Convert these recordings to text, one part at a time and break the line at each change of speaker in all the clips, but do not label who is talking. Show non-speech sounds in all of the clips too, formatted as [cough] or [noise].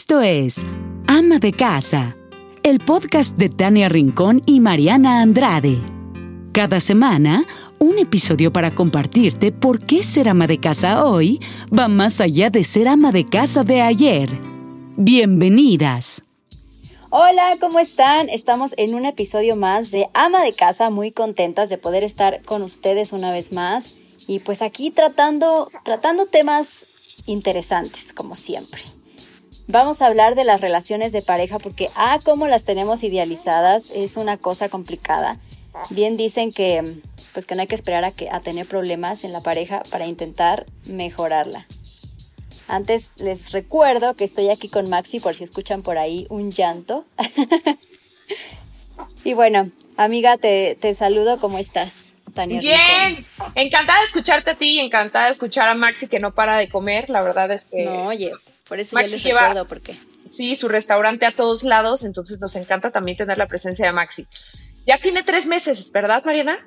Esto es Ama de Casa, el podcast de Tania Rincón y Mariana Andrade. Cada semana, un episodio para compartirte por qué ser ama de casa hoy va más allá de ser ama de casa de ayer. Bienvenidas.
Hola, ¿cómo están? Estamos en un episodio más de Ama de Casa, muy contentas de poder estar con ustedes una vez más y pues aquí tratando, tratando temas interesantes, como siempre. Vamos a hablar de las relaciones de pareja porque, ah, como las tenemos idealizadas, es una cosa complicada. Bien dicen que, pues que no hay que esperar a, que, a tener problemas en la pareja para intentar mejorarla. Antes les recuerdo que estoy aquí con Maxi por si escuchan por ahí un llanto. [laughs] y bueno, amiga, te, te saludo, ¿cómo estás? Tania
Bien, encantada de escucharte a ti y encantada de escuchar a Maxi que no para de comer. La verdad es que.
No, oye, por eso Maxi yo les recuerdo por qué.
Sí, su restaurante a todos lados, entonces nos encanta también tener la presencia de Maxi. Ya tiene tres meses, ¿verdad, Mariana?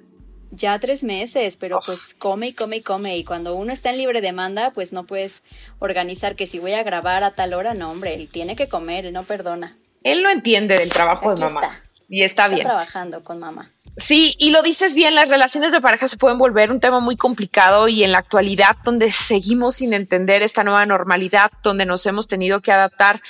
ya tres meses, pero pues come y come y come. Y cuando uno está en libre demanda, pues no puedes organizar que si voy a grabar a tal hora, no, hombre, él tiene que comer, él no perdona.
Él no entiende del trabajo de mamá. Y está, está bien.
trabajando con mamá.
Sí, y lo dices bien, las relaciones de pareja se pueden volver un tema muy complicado y en la actualidad donde seguimos sin entender esta nueva normalidad, donde nos hemos tenido que adaptar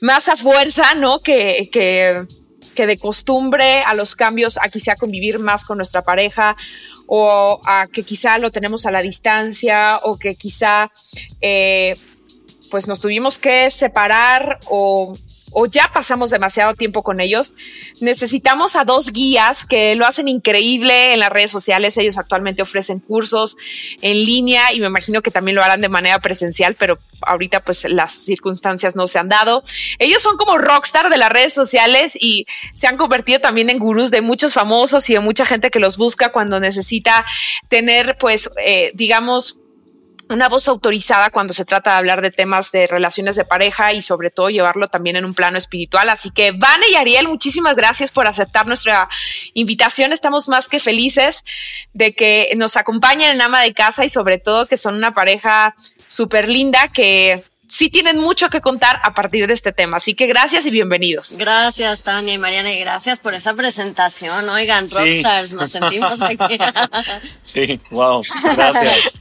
más a fuerza, ¿no? Que, que que de costumbre a los cambios, a quizá convivir más con nuestra pareja o a que quizá lo tenemos a la distancia o que quizá eh, pues nos tuvimos que separar o o ya pasamos demasiado tiempo con ellos, necesitamos a dos guías que lo hacen increíble en las redes sociales. Ellos actualmente ofrecen cursos en línea y me imagino que también lo harán de manera presencial, pero ahorita pues las circunstancias no se han dado. Ellos son como rockstar de las redes sociales y se han convertido también en gurús de muchos famosos y de mucha gente que los busca cuando necesita tener pues eh, digamos una voz autorizada cuando se trata de hablar de temas de relaciones de pareja y sobre todo llevarlo también en un plano espiritual. Así que Vane y Ariel, muchísimas gracias por aceptar nuestra invitación. Estamos más que felices de que nos acompañen en ama de casa y sobre todo que son una pareja súper linda que sí tienen mucho que contar a partir de este tema. Así que gracias y bienvenidos.
Gracias, Tania y Mariana, y gracias por esa presentación. Oigan, rockstars, nos sentimos aquí. [laughs]
sí, wow, gracias.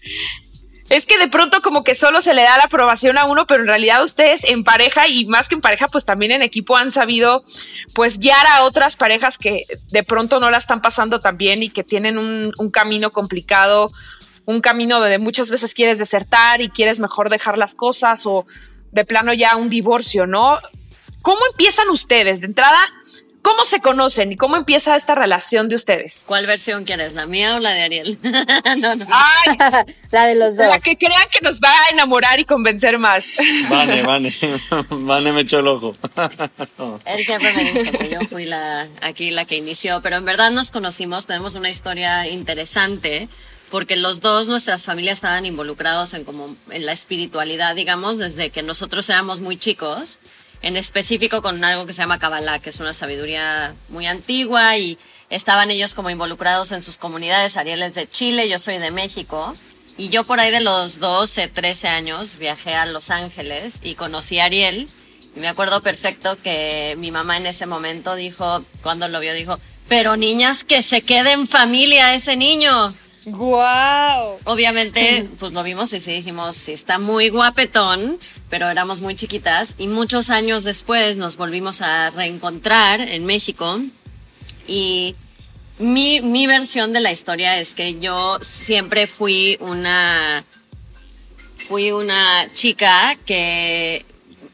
[laughs]
Es que de pronto como que solo se le da la aprobación a uno, pero en realidad ustedes en pareja y más que en pareja, pues también en equipo han sabido pues guiar a otras parejas que de pronto no la están pasando tan bien y que tienen un, un camino complicado, un camino donde muchas veces quieres desertar y quieres mejor dejar las cosas o de plano ya un divorcio, ¿no? ¿Cómo empiezan ustedes? De entrada, ¿Cómo se conocen y cómo empieza esta relación de ustedes?
¿Cuál versión quieres, la mía o la de Ariel? [laughs]
no, no. [laughs] la de los dos.
La que crean que nos va a enamorar y convencer más. [laughs]
Vane, Vane. Vane me echó el ojo.
Él siempre me dice que yo fui la, aquí la que inició, pero en verdad nos conocimos, tenemos una historia interesante porque los dos, nuestras familias estaban involucrados en como en la espiritualidad, digamos, desde que nosotros éramos muy chicos en específico con algo que se llama Kabbalah, que es una sabiduría muy antigua y estaban ellos como involucrados en sus comunidades. Ariel es de Chile, yo soy de México. Y yo por ahí de los 12, 13 años viajé a Los Ángeles y conocí a Ariel. Y me acuerdo perfecto que mi mamá en ese momento dijo, cuando lo vio, dijo, pero niñas, que se quede en familia ese niño.
¡Guau!
Obviamente, pues lo vimos y sí dijimos, sí, está muy guapetón, pero éramos muy chiquitas. Y muchos años después nos volvimos a reencontrar en México. Y mi, mi versión de la historia es que yo siempre fui una. Fui una chica que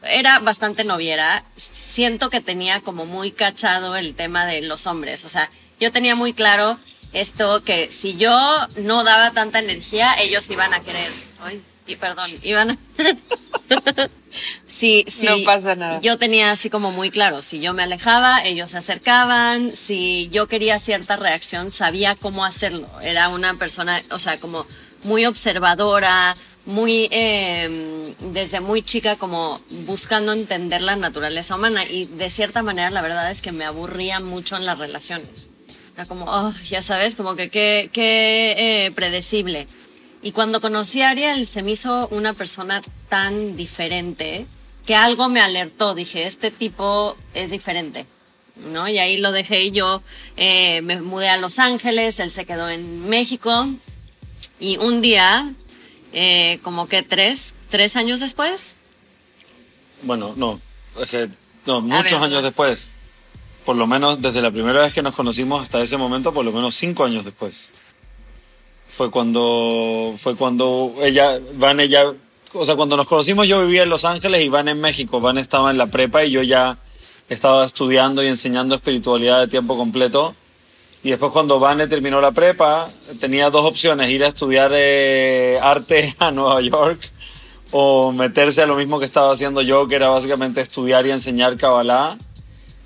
era bastante noviera. Siento que tenía como muy cachado el tema de los hombres. O sea, yo tenía muy claro esto que si yo no daba tanta energía, ellos iban a querer. Ay, y perdón, iban a... [laughs] sí, sí.
No pasa nada.
Yo tenía así como muy claro, si yo me alejaba, ellos se acercaban, si yo quería cierta reacción, sabía cómo hacerlo. Era una persona, o sea, como muy observadora, muy, eh, desde muy chica, como buscando entender la naturaleza humana. Y de cierta manera, la verdad es que me aburría mucho en las relaciones. Era como, oh, ya sabes, como que qué, qué eh, predecible. Y cuando conocí a Ariel se me hizo una persona tan diferente que algo me alertó. Dije, este tipo es diferente. ¿No? Y ahí lo dejé y yo eh, me mudé a Los Ángeles, él se quedó en México y un día, eh, como que tres, tres años después,
Bueno, no, es que, no, muchos
ver,
años después. Por lo menos desde la primera vez que nos conocimos hasta ese momento, por lo menos cinco años después. Fue cuando, fue cuando ella, Van, ella, o sea, cuando nos conocimos yo vivía en Los Ángeles y Van en México. Van estaba en la prepa y yo ya estaba estudiando y enseñando espiritualidad de tiempo completo. Y después cuando Vane terminó la prepa, tenía dos opciones, ir a estudiar eh, arte [laughs] a Nueva York o meterse a lo mismo que estaba haciendo yo, que era básicamente estudiar y enseñar Kabbalah.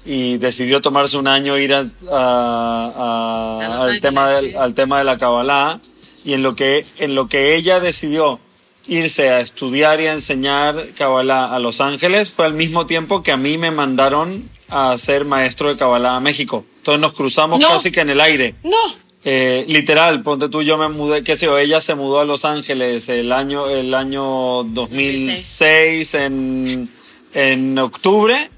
Y decidió tomarse un año ir a- a- a-
A Los
al, tema del- al tema de la Kabbalah. Y en lo, que, en lo que ella decidió irse a estudiar y a enseñar Kabbalah a Los Ángeles, fue al mismo tiempo que a mí me mandaron a ser maestro de Kabbalah a México. Entonces nos cruzamos
No.
casi que en el aire.
No.
Eh, literal, ponte tú, yo me mudé, qué sé yo, ella se mudó a Los Ángeles el año, el año 2006 en, en octubre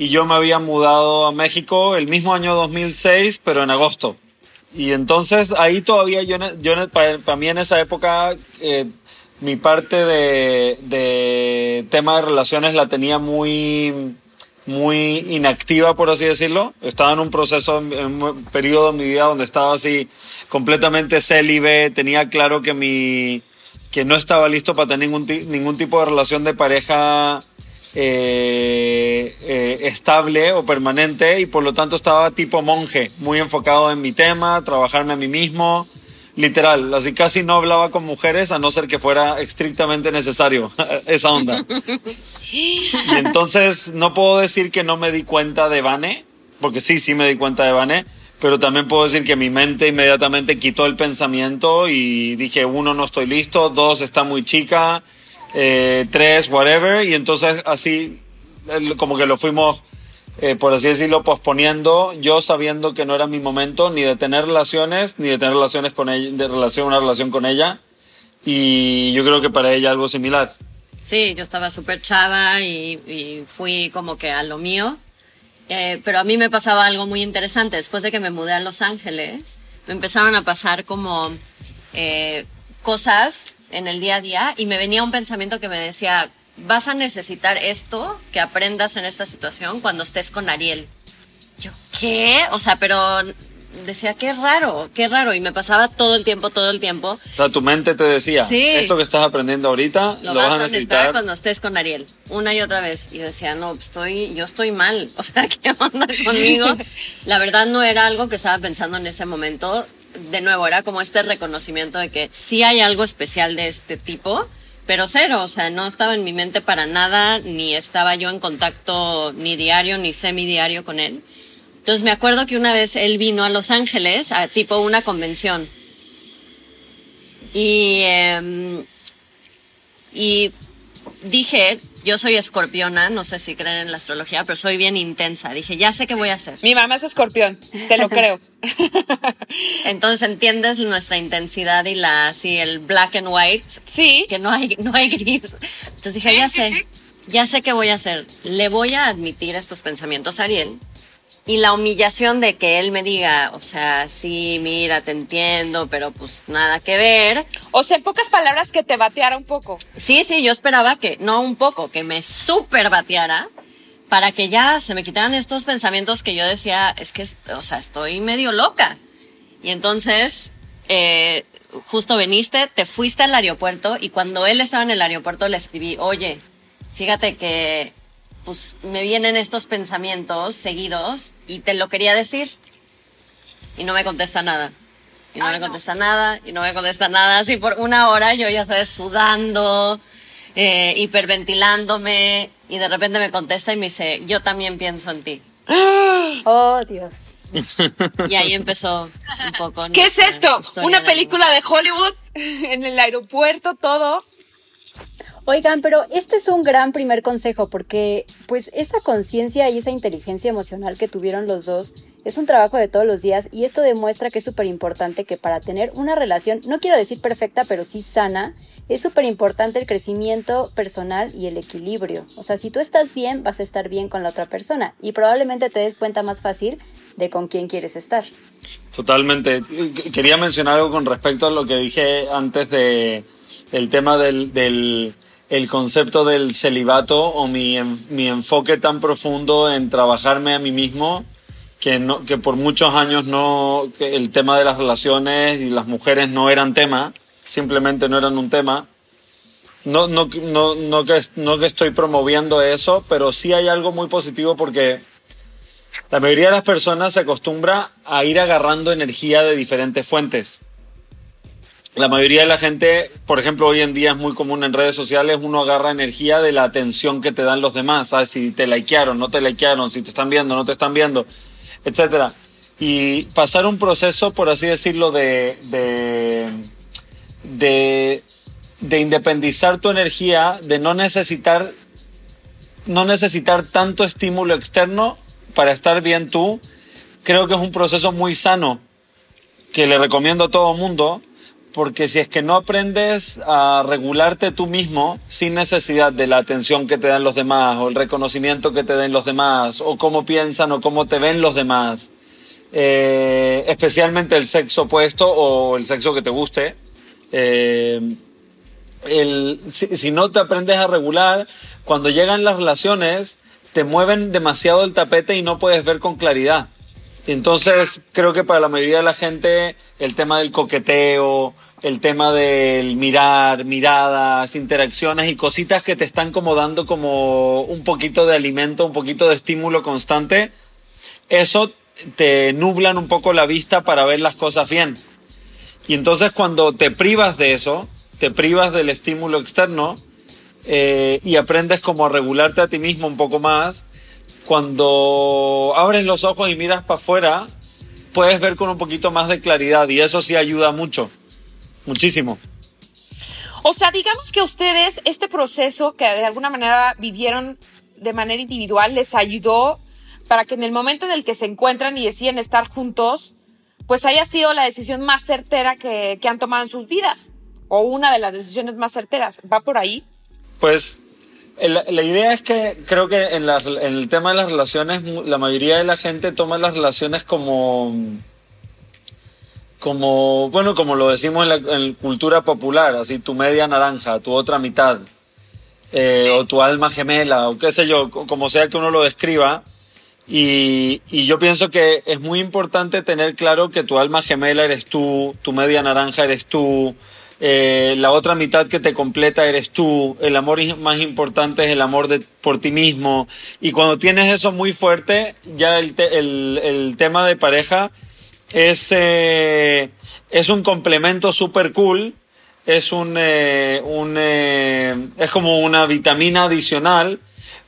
y yo me había mudado a México el mismo año 2006, pero en agosto. Y entonces ahí todavía yo, yo para mí en esa época eh, mi parte de, de tema de relaciones la tenía muy muy inactiva, por así decirlo. Estaba en un proceso, periodo de mi vida donde estaba así completamente célibe, tenía claro que mi que no estaba listo para tener ningún, ningún tipo de relación de pareja eh, eh, estable o permanente y por lo tanto estaba tipo monje, muy enfocado en mi tema, trabajarme a mí mismo, literal, así casi no hablaba con mujeres a no ser que fuera estrictamente necesario [laughs] esa onda. Y entonces no puedo decir que no me di cuenta de Vane, porque sí, sí me di cuenta de Vane, pero también puedo decir que mi mente inmediatamente quitó el pensamiento y dije, uno, no estoy listo, dos, está muy chica, eh, tres, whatever, y entonces así como que lo fuimos, eh, por así decirlo, posponiendo, yo sabiendo que no era mi momento ni de tener relaciones, ni de tener relaciones con ella, de relación, una relación con ella, y yo creo que para ella algo similar.
Sí, yo estaba súper chava y, y fui como que a lo mío. Eh, pero a mí me pasaba algo muy interesante. Después de que me mudé a Los Ángeles, me empezaron a pasar como eh, cosas en el día a día y me venía un pensamiento que me decía, vas a necesitar esto que aprendas en esta situación cuando estés con Ariel. Yo, ¿qué? O sea, pero decía, qué raro, qué raro. Y me pasaba todo el tiempo, todo el tiempo.
O sea, tu mente te decía,
Sí.
esto que estás aprendiendo ahorita
Lo,
lo,
vas,
vas a
necesitar
necesitar.
cuando estés con Ariel, una y otra vez. Y yo decía, no, pues estoy, yo estoy mal. [laughs] O sea, ¿qué onda conmigo? [laughs] La verdad no era algo que estaba pensando en ese momento. De nuevo, era como este reconocimiento de que sí hay algo especial de este tipo, pero cero. O sea, no estaba en mi mente para nada, ni estaba yo en contacto ni diario ni semidiario con él. Entonces me acuerdo que una vez él vino a Los Ángeles a tipo una convención. Y, em, y dije, yo soy escorpiona, no sé si creen en la astrología, pero soy bien intensa. Dije, ya sé qué voy a hacer.
Mi mamá es escorpión, te lo creo. [laughs]
Entonces entiendes nuestra intensidad y la así el black and white,
Sí.
que no hay no hay gris. Entonces dije, ya sé, ya sé qué voy a hacer. Le voy a admitir estos pensamientos a Ariel. Y la humillación de que él me diga, o sea, sí, mira, te entiendo, pero pues nada que ver.
O sea, en pocas palabras que te bateara un poco.
Sí, sí, yo esperaba que, no un poco, que me super bateara para que ya se me quitaran estos pensamientos que yo decía, es que, o sea, estoy medio loca. Y entonces, eh, justo veniste, te fuiste al aeropuerto y cuando él estaba en el aeropuerto le escribí, oye, fíjate que, pues, me vienen estos pensamientos seguidos y te lo quería decir. Y no me contesta nada. Y no me contesta nada, y no me contesta nada. Así por una hora yo ya sabes, sudando, eh, hiperventilándome, y de repente me contesta y me dice, yo también pienso en ti. [gasps]
Oh, Dios.
Y ahí empezó un poco.
¿Qué es esto? ¿Una
de
película de Hollywood? [laughs] En el aeropuerto, todo.
Oigan, pero este es un gran primer consejo porque pues esa conciencia y esa inteligencia emocional que tuvieron los dos es un trabajo de todos los días y esto demuestra que es súper importante que para tener una relación, no quiero decir perfecta, pero sí sana, es súper importante el crecimiento personal y el equilibrio. O sea, si tú estás bien, vas a estar bien con la otra persona y probablemente te des cuenta más fácil de con quién quieres estar.
Totalmente. Quería mencionar algo con respecto a lo que dije antes de el tema del el concepto del celibato o mi, mi enfoque tan profundo en trabajarme a mí mismo que, no, que por muchos años no, el tema de las relaciones y las mujeres no eran tema, simplemente no eran un tema. No, no, no, no, que, no que estoy promoviendo eso, pero sí hay algo muy positivo porque la mayoría de las personas se acostumbra a ir agarrando energía de diferentes fuentes la mayoría de la gente, por ejemplo, hoy en día es muy común en redes sociales, uno agarra energía de la atención que te dan los demás, ¿sabes? Si te likearon, no te likearon, si te están viendo, no te están viendo, etcétera. Y pasar un proceso, por así decirlo, de, de, de, de independizar tu energía, de no necesitar, no necesitar tanto estímulo externo para estar bien tú, creo que es un proceso muy sano que le recomiendo a todo mundo porque si es que no aprendes a regularte tú mismo sin necesidad de la atención que te dan los demás o el reconocimiento que te den los demás o cómo piensan o cómo te ven los demás, eh, especialmente el sexo opuesto o el sexo que te guste, eh, si, si no te aprendes a regular, cuando llegan las relaciones te mueven demasiado el tapete y no puedes ver con claridad. Entonces, creo que para la mayoría de la gente el tema del coqueteo, el tema del mirar, miradas, interacciones y cositas que te están como dando como un poquito de alimento, un poquito de estímulo constante, eso te nublan un poco la vista para ver las cosas bien. Y entonces cuando te privas de eso, te privas del estímulo externo eh, y aprendes como a regularte a ti mismo un poco más, cuando abres los ojos y miras para afuera, puedes ver con un poquito más de claridad y eso sí ayuda mucho, muchísimo.
O sea, digamos que ustedes, este proceso que de alguna manera vivieron de manera individual, les ayudó para que en el momento en el que se encuentran y deciden estar juntos, pues haya sido la decisión más certera que, que han tomado en sus vidas, o una de las decisiones más certeras. ¿Va por ahí?
Pues la, idea es que creo que en, el tema de las relaciones, la mayoría de la gente toma las relaciones como, como bueno, como lo decimos en la cultura popular, así tu media naranja, tu otra mitad, eh, o tu alma gemela, o qué sé yo, como sea que uno lo describa. Y, y yo pienso que es muy importante tener claro que tu alma gemela eres tú, tu media naranja eres tú, eh, la otra mitad que te completa eres tú, el amor más importante es el amor por ti mismo. Y cuando tienes eso muy fuerte, ya el, el, el tema de pareja es, eh, es un complemento súper cool, es, un, eh, un es como una vitamina adicional,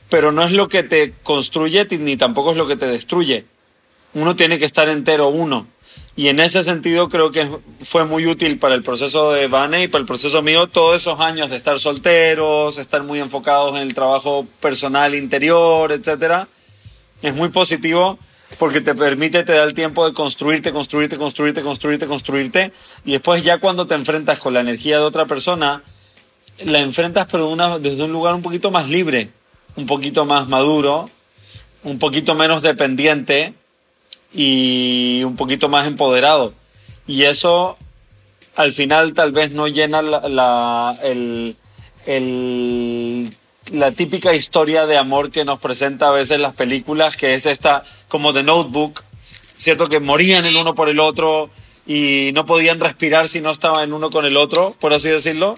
pero no es lo que te construye ni tampoco es lo que te destruye. Uno tiene que estar entero uno. Y en ese sentido creo que fue muy útil para el proceso de Vane y para el proceso mío todos esos años de estar solteros, estar muy enfocados en el trabajo personal interior, etcétera. Es muy positivo porque te permite, te da el tiempo de construirte, construirte, construirte, construirte, construirte. Y después ya cuando te enfrentas con la energía de otra persona, la enfrentas pero desde un lugar un poquito más libre, un poquito más maduro, un poquito menos dependiente y un poquito más empoderado. Y eso al final tal vez no llena la, la, el, el, la típica historia de amor que nos presenta a veces las películas, que es esta como de Notebook, ¿cierto? Que morían el uno por el otro y no podían respirar si no estaban en uno con el otro, por así decirlo.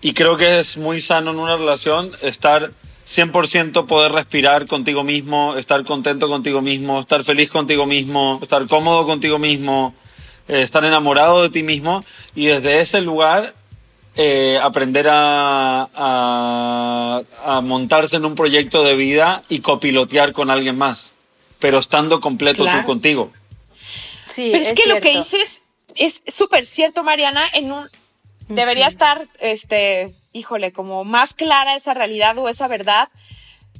Y creo que es muy sano en una relación estar 100% poder respirar contigo mismo, estar contento contigo mismo, estar feliz contigo mismo, estar cómodo contigo mismo, eh, estar enamorado de ti mismo y desde ese lugar eh, aprender a, a, montarse en un proyecto de vida y copilotear con alguien más, pero estando completo tú contigo.
Sí, pero es, que lo que dices es súper cierto, Mariana, en un, debería estar, este, híjole, como más clara esa realidad o esa verdad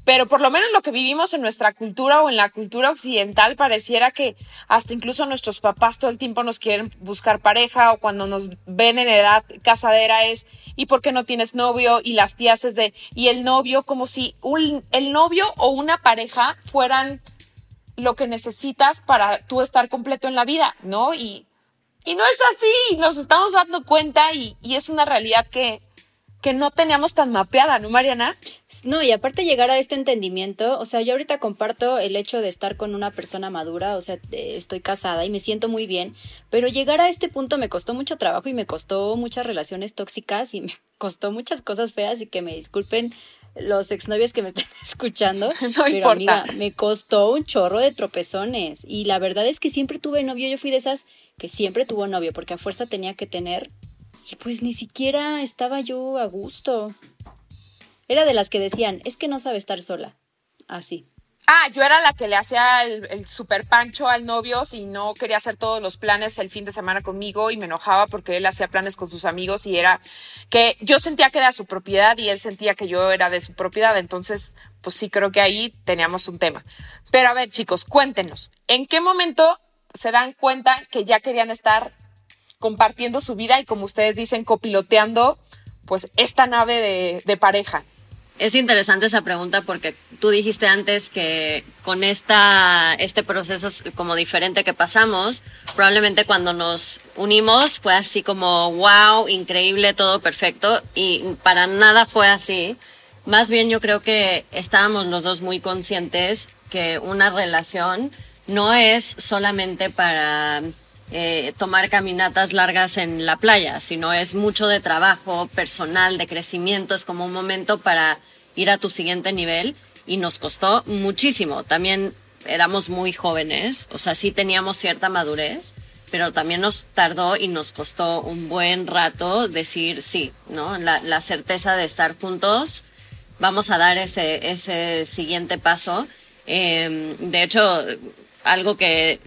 pero por lo menos lo que vivimos en nuestra cultura o en la cultura occidental pareciera que hasta incluso nuestros papás todo el tiempo nos quieren buscar pareja o cuando nos ven en edad casadera es ¿y por qué no tienes novio? y las tías es de y el novio como si el novio o una pareja fueran lo que necesitas para tú estar completo en la vida, ¿no? Y, y no es así, nos estamos dando cuenta y es una realidad que, que no teníamos tan mapeada, ¿no, Mariana?
No, y aparte llegar a este entendimiento, o sea, yo ahorita comparto el hecho de estar con una persona madura, o sea, estoy casada y me siento muy bien, pero llegar a este punto me costó mucho trabajo y me costó muchas relaciones tóxicas y me [laughs] costó muchas cosas feas y que me disculpen los exnovios que me [laughs] están escuchando, [laughs]
no pero amiga,
me costó un chorro de tropezones y la verdad es que siempre tuve novio, yo fui de esas que siempre tuvo novio porque a fuerza tenía que tener y pues ni siquiera estaba yo a gusto. Era de las que decían, es que no sabe estar sola. Así.
Ah, yo era la que le hacía el, super pancho al novio si no quería hacer todos los planes el fin de semana conmigo y me enojaba porque él hacía planes con sus amigos y era que yo sentía que era su propiedad y él sentía que yo era de su propiedad. Entonces, pues sí creo que ahí teníamos un tema. Pero a ver, chicos, cuéntenos, ¿en qué momento se dan cuenta que ya querían estar compartiendo su vida y como ustedes dicen, copiloteando pues esta nave de, pareja.
Es interesante esa pregunta porque tú dijiste antes que con esta, este proceso como diferente que pasamos, probablemente cuando nos unimos fue así como, wow, increíble, todo perfecto y para nada fue así. Más bien yo creo que estábamos los dos muy conscientes que una relación no es solamente para eh, tomar caminatas largas en la playa, sino es mucho de trabajo personal, de crecimiento, es como un momento para ir a tu siguiente nivel y nos costó muchísimo. También éramos muy jóvenes, o sea, sí teníamos cierta madurez, pero también nos tardó y nos costó un buen rato decir sí, ¿no? La, certeza de estar juntos, vamos a dar ese, ese siguiente paso. Eh, de hecho, algo que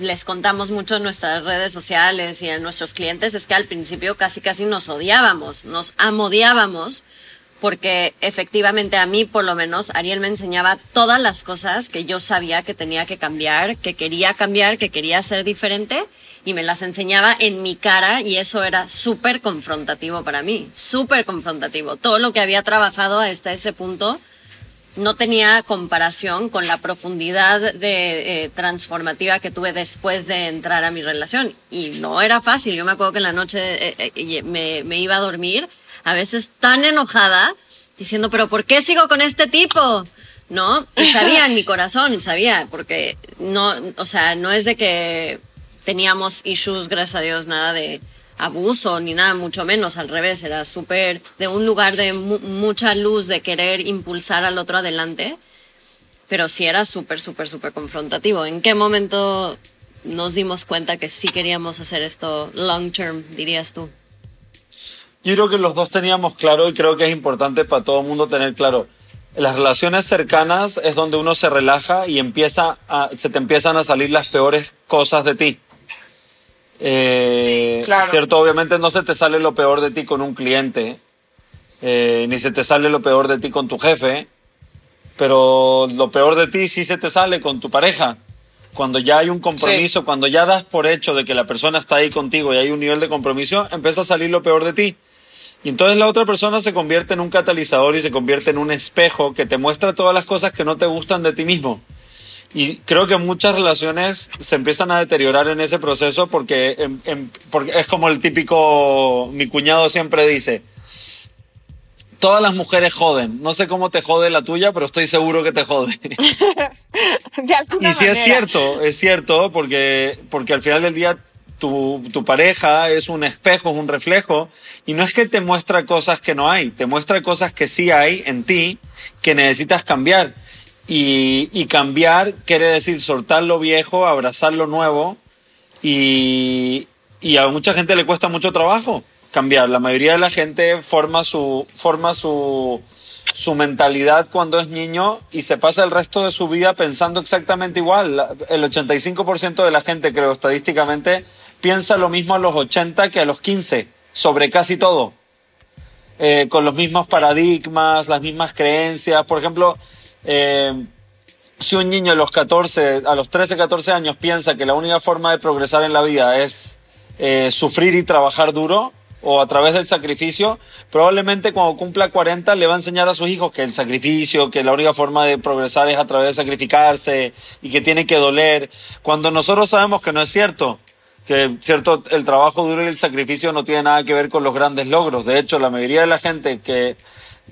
les contamos mucho en nuestras redes sociales y a nuestros clientes es que al principio casi casi nos odiábamos, nos amodiábamos, porque efectivamente a mí por lo menos Ariel me enseñaba todas las cosas que yo sabía que tenía que cambiar, que quería cambiar, que quería ser diferente y me las enseñaba en mi cara y eso era súper confrontativo para mí, súper confrontativo. Todo lo que había trabajado hasta ese punto no tenía comparación con la profundidad de eh, transformativa que tuve después de entrar a mi relación y no era fácil. Yo me acuerdo que en la noche eh, eh, me, me, iba a dormir, a veces tan enojada, diciendo, pero ¿por qué sigo con este tipo? ¿No? Y sabía en mi corazón, sabía, porque no, o sea, no es de que teníamos issues, gracias a Dios, nada de abuso ni nada, mucho menos, al revés, era súper de un lugar de mucha luz, de querer impulsar al otro adelante, pero sí era súper, súper, súper confrontativo. ¿En qué momento nos dimos cuenta que sí queríamos hacer esto long term, dirías tú?
Yo creo que los dos teníamos claro y creo que es importante para todo el mundo tener claro. las relaciones cercanas es donde uno se relaja y empieza se te empiezan a salir las peores cosas de ti. Eh, ¿Cierto? Obviamente no se te sale lo peor de ti con un cliente, eh, ni se te sale lo peor de ti con tu jefe, pero lo peor de ti sí se te sale con tu pareja. Cuando ya hay un compromiso, cuando ya das por hecho de que la persona está ahí contigo y hay un nivel de compromiso, empieza a salir lo peor de ti. Y entonces la otra persona se convierte en un catalizador y se convierte en un espejo que te muestra todas las cosas que no te gustan de ti mismo. Y creo que muchas relaciones se empiezan a deteriorar en ese proceso porque, porque es como el típico, mi cuñado siempre dice, todas las mujeres joden. No sé cómo te jode la tuya, pero estoy seguro que te jode. [laughs]
y
sí es cierto, es cierto, porque, porque al final del día tu, tu, pareja es un espejo, es un reflejo, y no es que te muestra cosas que no hay, te muestra cosas que sí hay en ti que necesitas cambiar. Y, cambiar quiere decir soltar lo viejo, abrazar lo nuevo y, a mucha gente le cuesta mucho trabajo cambiar. La mayoría de la gente forma su, forma su, su mentalidad cuando es niño y se pasa el resto de su vida pensando exactamente igual. El 85% de la gente, creo, estadísticamente, piensa lo mismo a los 80 que a los 15. sobre casi todo. Eh, con los mismos paradigmas, las mismas creencias. Por ejemplo, eh, si un niño a los 14, a los 13, 14 años piensa que la única forma de progresar en la vida es eh, sufrir y trabajar duro o a través del sacrificio, probablemente cuando cumpla 40 le va a enseñar a sus hijos que el sacrificio, que la única forma de progresar es a través de sacrificarse y que tiene que doler, cuando nosotros sabemos que no es cierto, que cierto el trabajo duro y el sacrificio no tiene nada que ver con los grandes logros. De hecho, la mayoría de la gente que,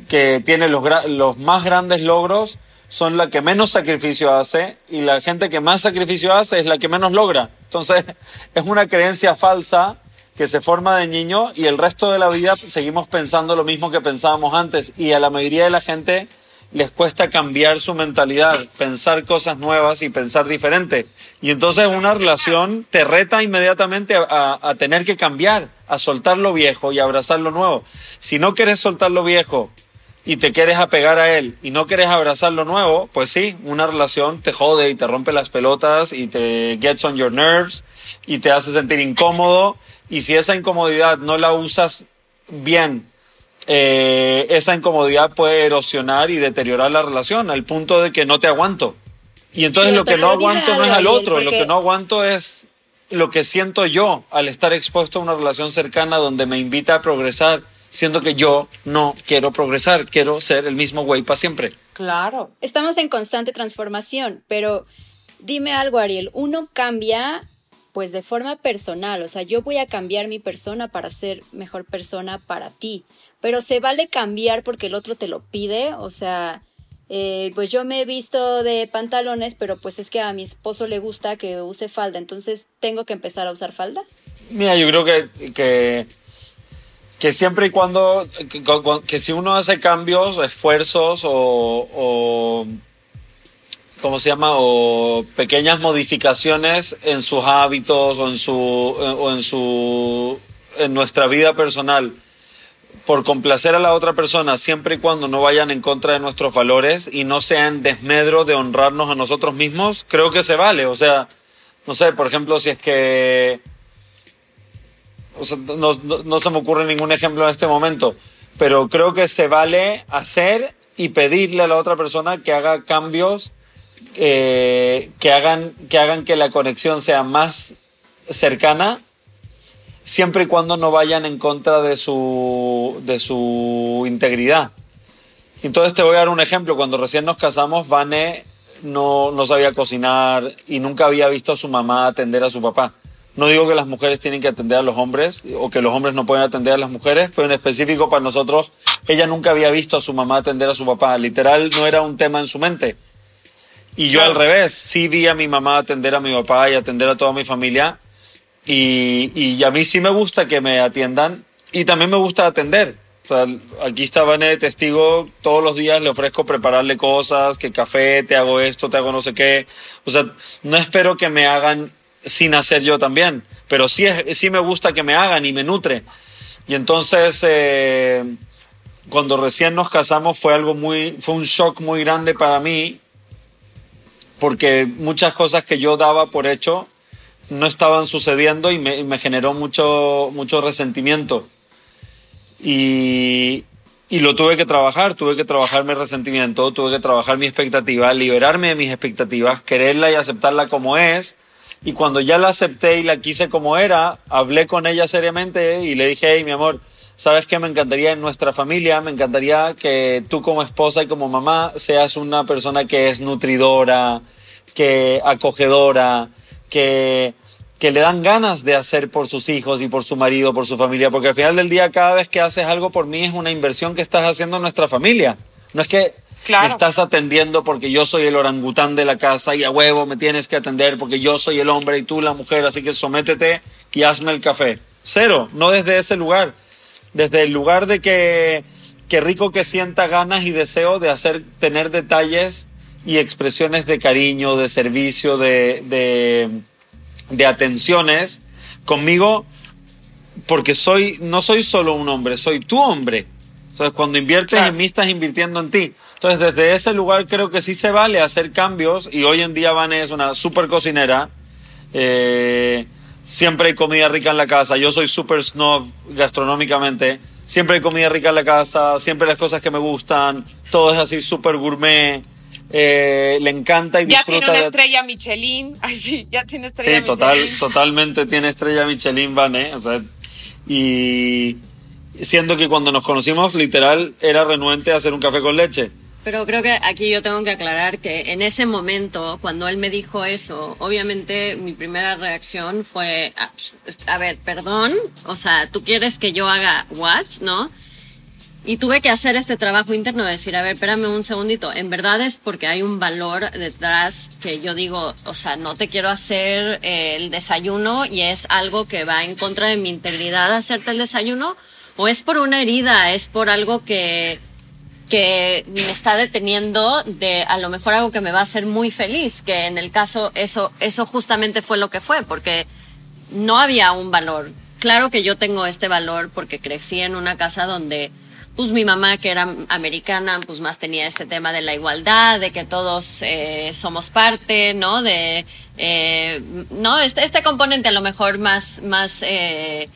que tiene los, los más grandes logros son la que menos sacrificio hace y la gente que más sacrificio hace es la que menos logra. Entonces, [laughs] es una creencia falsa que se forma de niño y el resto de la vida seguimos pensando lo mismo que pensábamos antes y a la mayoría de la gente les cuesta cambiar su mentalidad, pensar cosas nuevas y pensar diferente. Y entonces una relación te reta inmediatamente a, a, tener que cambiar, a soltar lo viejo y abrazar lo nuevo. Si no quieres soltar lo viejo y te quieres apegar a él y no quieres abrazar lo nuevo, pues sí, una relación te jode y te rompe las pelotas y te gets on your nerves y te hace sentir incómodo y si esa incomodidad no la usas bien, eh, esa incomodidad puede erosionar y deteriorar la relación al punto de que no te aguanto. Y entonces lo que no aguanto no es al otro, lo que no aguanto es lo que siento yo al estar expuesto a una relación cercana donde me invita a progresar siendo que yo no quiero progresar, quiero ser el mismo güey para siempre.
Claro.
Estamos en constante transformación, pero dime algo, Ariel, uno cambia pues de forma personal, o sea, yo voy a cambiar mi persona para ser mejor persona para ti, pero se vale cambiar porque el otro te lo pide, o sea, eh, pues yo me he visto de pantalones, pero pues es que a mi esposo le gusta que use falda, entonces tengo que empezar a usar falda.
Mira, yo creo que, que siempre y cuando, que, si uno hace cambios, esfuerzos o, ¿cómo se llama? O pequeñas modificaciones en sus hábitos o en su, o en su, en nuestra vida personal, por complacer a la otra persona, siempre y cuando no vayan en contra de nuestros valores y no sean desmedro de honrarnos a nosotros mismos, creo que se vale. O sea, no sé, por ejemplo, si es que no, se me ocurre ningún ejemplo en este momento, pero creo que se vale hacer y pedirle a la otra persona que haga cambios eh, que, hagan, que hagan que la conexión sea más cercana, siempre y cuando no vayan en contra de su, de su integridad. Entonces te voy a dar un ejemplo. Cuando recién nos casamos, Vane no, no sabía cocinar y nunca había visto a su mamá atender a su papá. No digo que las mujeres tienen que atender a los hombres o que los hombres no pueden atender a las mujeres, pero en específico para nosotros, ella nunca había visto a su mamá atender a su papá. Literal, no era un tema en su mente. Y yo al revés, sí vi a mi mamá atender a mi papá y atender a toda mi familia. Y, y a mí sí me gusta que me atiendan y también me gusta atender. O sea, aquí está Vane de testigo, todos los días le ofrezco prepararle cosas, que café, te hago esto, te hago no sé qué. O sea, no espero que me hagan sin hacer yo también, pero sí, sí me gusta que me hagan y me nutre. Y entonces, eh, cuando recién nos casamos fue algo muy, fue un shock muy grande para mí, porque muchas cosas que yo daba por hecho no estaban sucediendo y me, generó mucho, mucho resentimiento. Y, y lo tuve que trabajar, tuve que trabajar mi resentimiento, tuve que trabajar mi expectativa, liberarme de mis expectativas, quererla y aceptarla como es y cuando ya la acepté y la quise como era, hablé con ella seriamente y le dije, hey, mi amor, ¿sabes qué? Me encantaría en nuestra familia, me encantaría que tú como esposa y como mamá seas una persona que es nutridora, que acogedora, que, que le dan ganas de hacer por sus hijos y por su marido, por su familia, porque al final del día cada vez que haces algo por mí es una inversión que estás haciendo en nuestra familia. No es que me estás atendiendo porque yo soy el orangután de la casa y a huevo me tienes que atender porque yo soy el hombre y tú la mujer, así que sométete y hazme el café. Cero, no desde ese lugar. Desde el lugar de que, que rico que sienta ganas y deseo de hacer, tener detalles y expresiones de cariño, de servicio, de, de, de atenciones conmigo, porque soy, no soy solo un hombre, soy tu hombre. Entonces, cuando inviertes en mí, estás invirtiendo en ti. Entonces, desde ese lugar creo que sí se vale hacer cambios y hoy en día Vane es una super cocinera, eh, siempre hay comida rica en la casa. Yo soy súper snob gastronómicamente. Siempre hay comida rica en la casa, siempre las cosas que me gustan, todo es así súper gourmet. Eh, le encanta y disfruta.
Ya tiene una estrella Michelin. [laughs] Ay, sí, ya tiene estrella
sí, total, totalmente tiene estrella Michelin, Van, ¿eh? O sea, y siendo que cuando nos conocimos, literal, era renuente a hacer un café con leche.
Pero creo que aquí yo tengo que aclarar que en ese momento, cuando él me dijo eso, obviamente mi primera reacción fue, a, a ver, perdón, o sea, tú quieres que yo haga what, ¿no? Y tuve que hacer este trabajo interno de decir, a ver, espérame un segundito. En verdad es porque hay un valor detrás que yo digo, o sea, no te quiero hacer el desayuno y es algo que va en contra de mi integridad hacerte el desayuno. O es por una herida, es por algo que, que me está deteniendo de a lo mejor algo que me va a hacer muy feliz. Que en el caso, eso, eso justamente fue lo que fue, porque no había un valor. Claro que yo tengo este valor porque crecí en una casa donde pues mi mamá que era americana, pues más tenía este tema de la igualdad, de que todos eh, somos parte, ¿no? De, eh, no, este, este componente a lo mejor más, más eh,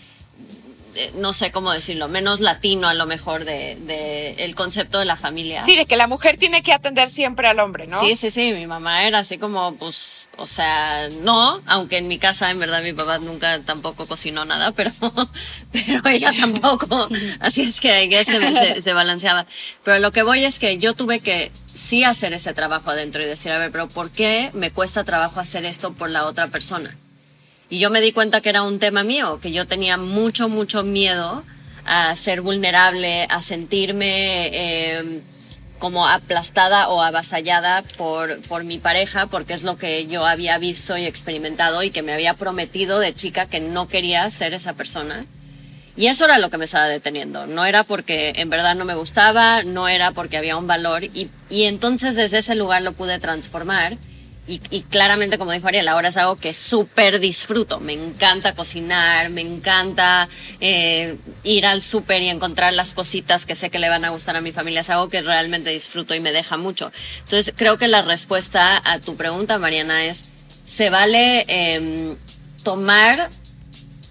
no sé cómo decirlo, menos latino a lo mejor de, de, el concepto de la familia.
Sí, de que la mujer tiene que atender siempre al hombre, ¿no?
Sí, sí, sí, mi mamá era así como, pues, o sea, no, aunque en mi casa en verdad mi papá nunca tampoco cocinó nada, pero, [laughs] pero ella tampoco, [laughs] así es que se, se, se balanceaba. Pero lo que voy es que yo tuve que sí hacer ese trabajo adentro y decir, a ver, pero ¿por qué me cuesta trabajo hacer esto por la otra persona? Y yo me di cuenta que era un tema mío, que yo tenía mucho, mucho miedo a ser vulnerable, a sentirme eh, como aplastada o avasallada por, por mi pareja, porque es lo que yo había visto y experimentado y que me había prometido de chica que no quería ser esa persona. Y eso era lo que me estaba deteniendo. No era porque en verdad no me gustaba, no era porque había un valor. Y, y entonces desde ese lugar lo pude transformar y, claramente, como dijo Ariel, ahora es algo que súper disfruto. Me encanta cocinar, me encanta eh, ir al súper y encontrar las cositas que sé que le van a gustar a mi familia. Es algo que realmente disfruto y me deja mucho. Entonces, creo que la respuesta a tu pregunta, Mariana, es, se vale eh, tomar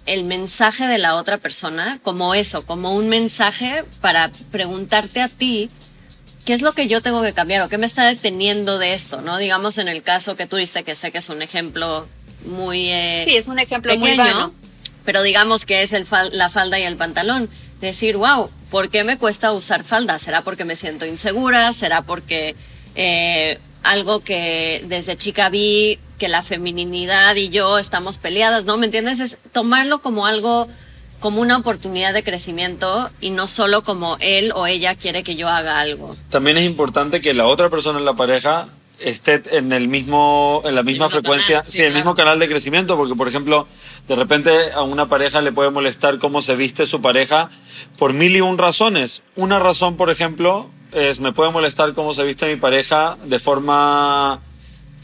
el mensaje de la otra persona como eso, como un mensaje para preguntarte a ti ¿qué es lo que yo tengo que cambiar o qué me está deteniendo de esto? ¿no? Digamos en el caso que tú diste, que sé que es un ejemplo muy... Eh,
sí, es un ejemplo pequeño, muy vano.
Pero digamos que es el fal la falda y el pantalón. Decir, wow, ¿por qué me cuesta usar falda? ¿Será porque me siento insegura? ¿Será porque eh, algo que desde chica vi que la feminidad y yo estamos peleadas? ¿No? ¿Me entiendes? Es tomarlo como algo como una oportunidad de crecimiento y no solo como él o ella quiere que yo haga algo.
También es importante que la otra persona en la pareja esté en el mismo en la misma frecuencia, canal, sí, sí, el claro. mismo canal de crecimiento, porque por ejemplo, de repente a una pareja le puede molestar cómo se viste su pareja por mil y un razones. Una razón, por ejemplo, es me puede molestar cómo se viste mi pareja de forma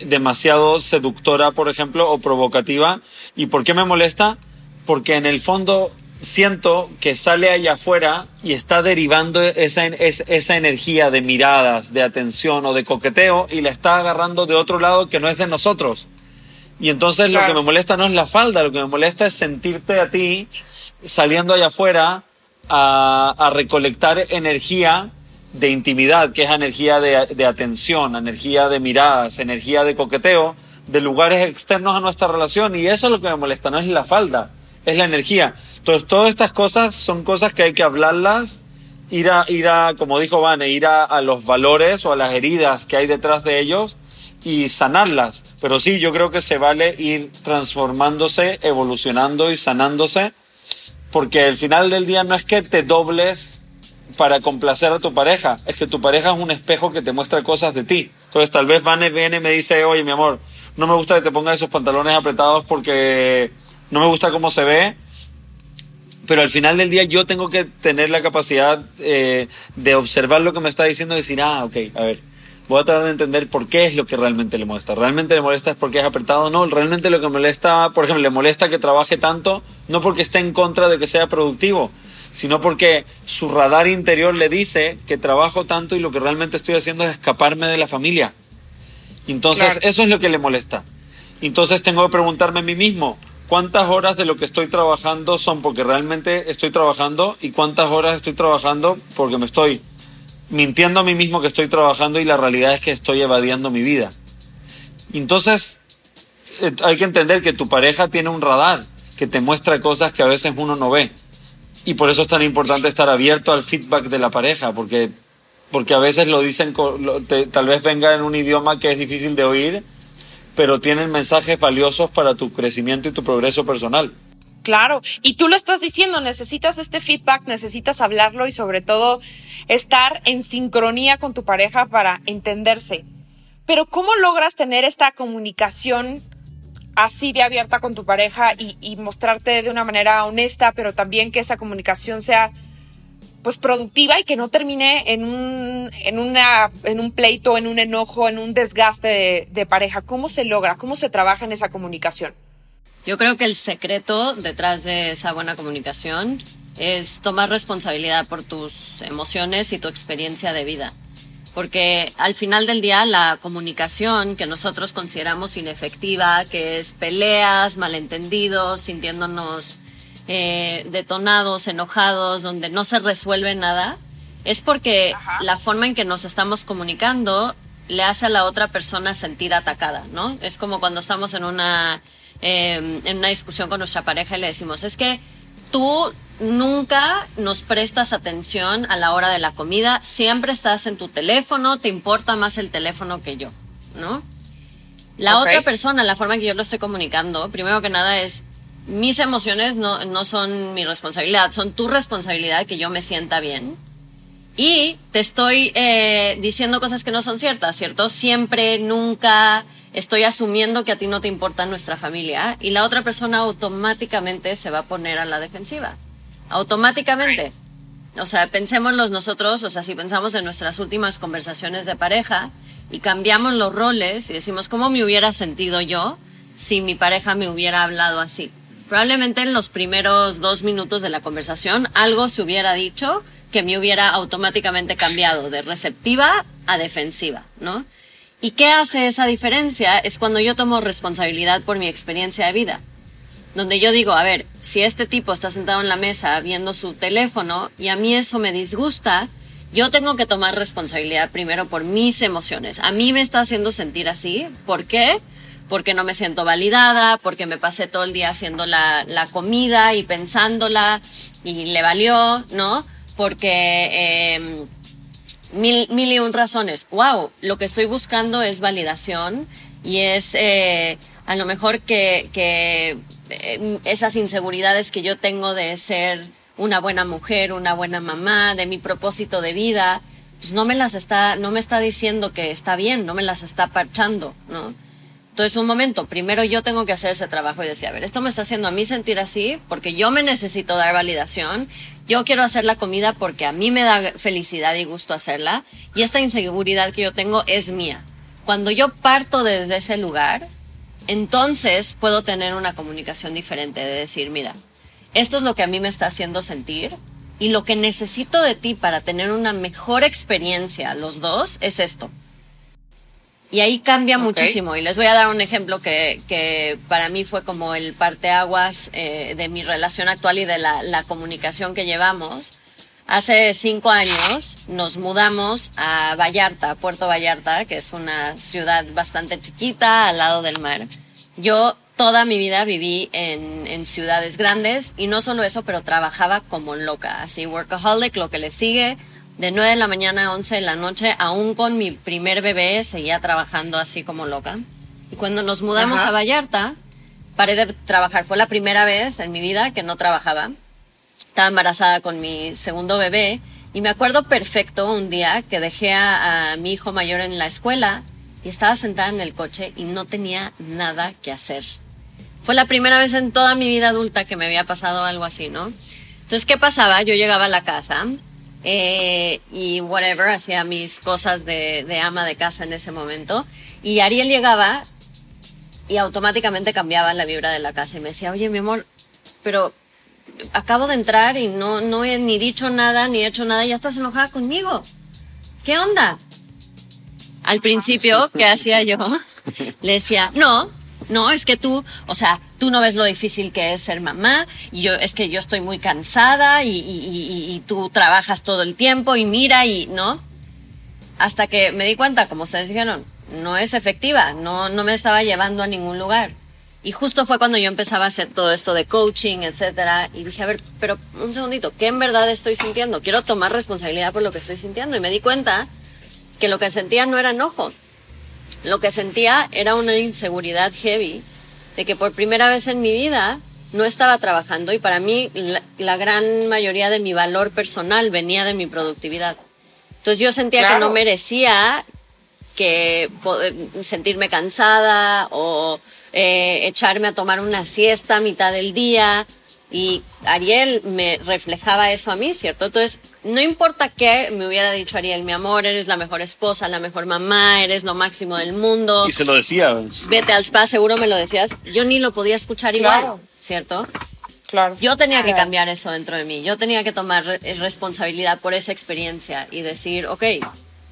demasiado seductora, por ejemplo, o provocativa. ¿Y por qué me molesta? Porque en el fondo siento que sale allá afuera y está derivando esa, esa energía de miradas, de atención o de coqueteo y la está agarrando de otro lado que no es de nosotros. Y entonces claro. lo que me molesta no es la falda, lo que me molesta es sentirte a ti saliendo allá afuera a, a recolectar energía de intimidad, que es energía de, de atención, energía de miradas, energía de coqueteo, de lugares externos a nuestra relación. Y eso es lo que me molesta, no es la falda es la energía. Entonces, todas estas cosas son cosas que hay que hablarlas, ir a, como dijo Vane, ir a, a los valores o a las heridas que hay detrás de ellos y sanarlas. Pero sí, yo creo que se vale ir transformándose, evolucionando y sanándose, porque al final del día no es que te dobles para complacer a tu pareja, es que tu pareja es un espejo que te muestra cosas de ti. Entonces tal vez Vane viene y me dice, oye mi amor, no me gusta que te pongas esos pantalones apretados porque no me gusta cómo se ve, pero al final del día yo tengo que tener la capacidad eh, de observar lo que me está diciendo y decir, ah, ok, a ver, voy a tratar de entender por qué es lo que realmente le molesta. ¿Realmente le molesta es porque es apretado? No, realmente lo que molesta, por ejemplo, le molesta que trabaje tanto, no porque esté en contra de que sea productivo, sino porque su radar interior le dice que trabajo tanto y lo que realmente estoy haciendo es escaparme de la familia. Entonces, claro. eso es lo que le molesta. Entonces tengo que preguntarme a mí mismo, cuántas horas de lo que estoy trabajando son porque realmente estoy trabajando y cuántas horas estoy trabajando porque me estoy mintiendo a mí mismo que estoy trabajando y la realidad es que estoy evadiendo mi vida. Entonces, eh, hay que entender que tu pareja tiene un radar que te muestra cosas que a veces uno no ve. Y por eso es tan importante estar abierto al feedback de la pareja, porque, porque a veces lo dicen, tal vez venga en un idioma que es difícil de oír, pero tienen mensajes valiosos para tu crecimiento y tu progreso personal.
Claro, y tú lo estás diciendo, necesitas este feedback, necesitas hablarlo y sobre todo estar en sincronía con tu pareja para entenderse. Pero ¿cómo logras tener esta comunicación así de abierta con tu pareja y, mostrarte de una manera honesta, pero también que esa comunicación sea pues productiva y que no termine en un, en una, en un pleito, en un enojo, en un desgaste de, de pareja. ¿Cómo se logra? ¿Cómo se trabaja en esa comunicación?
Yo creo que el secreto detrás de esa buena comunicación es tomar responsabilidad por tus emociones y tu experiencia de vida porque al final del día la comunicación que nosotros consideramos inefectiva, que es peleas, malentendidos, sintiéndonos eh, detonados, enojados, donde no se resuelve nada, es porque la forma en que nos estamos comunicando le hace a la otra persona sentir atacada, ¿no? Es como cuando estamos en una, eh, en una discusión con nuestra pareja y le decimos, es que tú nunca nos prestas atención a la hora de la comida, siempre estás en tu teléfono, te importa más el teléfono que yo, ¿no? La otra persona, la forma en que yo lo estoy comunicando, primero que nada es, mis emociones no, no son mi responsabilidad, son tu responsabilidad que yo me sienta bien. Y te estoy eh, diciendo cosas que no son ciertas, ¿cierto? Siempre, nunca, estoy asumiendo que a ti no te importa nuestra familia y la otra persona automáticamente se va a poner a la defensiva automáticamente. O sea, pensémoslos nosotros, o sea, si pensamos en nuestras últimas conversaciones de pareja y cambiamos los roles y decimos, ¿cómo me hubiera sentido yo si mi pareja me hubiera hablado así? Probablemente en los primeros dos minutos de la conversación algo se hubiera dicho que me hubiera automáticamente cambiado de receptiva a defensiva, ¿no? ¿Y qué hace esa diferencia? Es cuando yo tomo responsabilidad por mi experiencia de vida donde yo digo, a ver, si este tipo está sentado en la mesa viendo su teléfono y a mí eso me disgusta, yo tengo que tomar responsabilidad primero por mis emociones. A mí me está haciendo sentir así. ¿Por qué? No me siento validada, porque me pasé todo el día haciendo la, la comida y pensándola y le valió, ¿no? Porque eh, mil, mil y un razones. Wow, lo que estoy buscando es validación y es eh, a lo mejor que, que eh, esas inseguridades que yo tengo de ser una buena mujer, una buena mamá, de mi propósito de vida, pues no me las está, no me está diciendo que está bien, no me las está parchando, ¿no? Entonces, un momento, primero yo tengo que hacer ese trabajo y decir, a ver, esto me está haciendo a mí sentir así porque yo me necesito dar validación, yo quiero hacer la comida porque a mí me da felicidad y gusto hacerla y esta inseguridad que yo tengo es mía. Cuando yo parto desde ese lugar, entonces puedo tener una comunicación diferente de decir, mira, esto es lo que a mí me está haciendo sentir y lo que necesito de ti para tener una mejor experiencia los dos es esto. Y ahí cambia muchísimo. Y les voy a dar un ejemplo que, que para mí fue como el parteaguas eh, de mi relación actual y de la, la comunicación que llevamos. Hace cinco años nos mudamos a Vallarta, Puerto Vallarta, que es una ciudad bastante chiquita al lado del mar. Yo toda mi vida viví en, en ciudades grandes y no solo eso, pero trabajaba como loca, así workaholic, lo que le sigue, de 9 de la mañana a 11 de la noche, aún con mi primer bebé, seguía trabajando así como loca. Y cuando nos mudamos a Vallarta, paré de trabajar. Fue la primera vez en mi vida que no trabajaba estaba embarazada con mi segundo bebé y me acuerdo perfecto un día que dejé a, mi hijo mayor en la escuela y estaba sentada en el coche y no tenía nada que hacer. Fue la primera vez en toda mi vida adulta que me había pasado algo así, ¿no? Entonces, ¿qué pasaba? Yo llegaba a la casa eh, y whatever, hacía mis cosas de, de ama de casa en ese momento y Ariel llegaba y automáticamente cambiaba la vibra de la casa y me decía, oye, mi amor, pero acabo de entrar y no, no he ni dicho nada, ni hecho nada, y ya estás enojada conmigo. ¿Qué onda? Al principio, ¿qué hacía yo? [laughs] Le decía, no, no, es que tú, o sea, tú no ves lo difícil que es ser mamá, y yo es que yo estoy muy cansada y, tú trabajas todo el tiempo y mira y no. Hasta que me di cuenta, como ustedes dijeron, no es efectiva, no, no me estaba llevando a ningún lugar. Y justo fue cuando yo empezaba a hacer todo esto de coaching, etcétera, y dije, a ver, pero un segundito, ¿qué en verdad estoy sintiendo? Quiero tomar responsabilidad por lo que estoy sintiendo. Y me di cuenta que lo que sentía no era enojo. Lo que sentía era una inseguridad heavy de que por primera vez en mi vida no estaba trabajando y para mí la, gran mayoría de mi valor personal venía de mi productividad. Entonces yo sentía que no merecía que sentirme cansada o eh, echarme a tomar una siesta a mitad del día. Y Ariel me reflejaba eso a mí, ¿cierto? Entonces, no importa qué me hubiera dicho Ariel, mi amor, eres la mejor esposa, la mejor mamá, eres lo máximo del mundo.
Y se lo decía.
Vete al spa, seguro me lo decías. Yo ni lo podía escuchar igual, ¿cierto?
Claro.
Yo tenía que cambiar eso dentro de mí. Yo tenía que tomar responsabilidad por esa experiencia y decir, ok,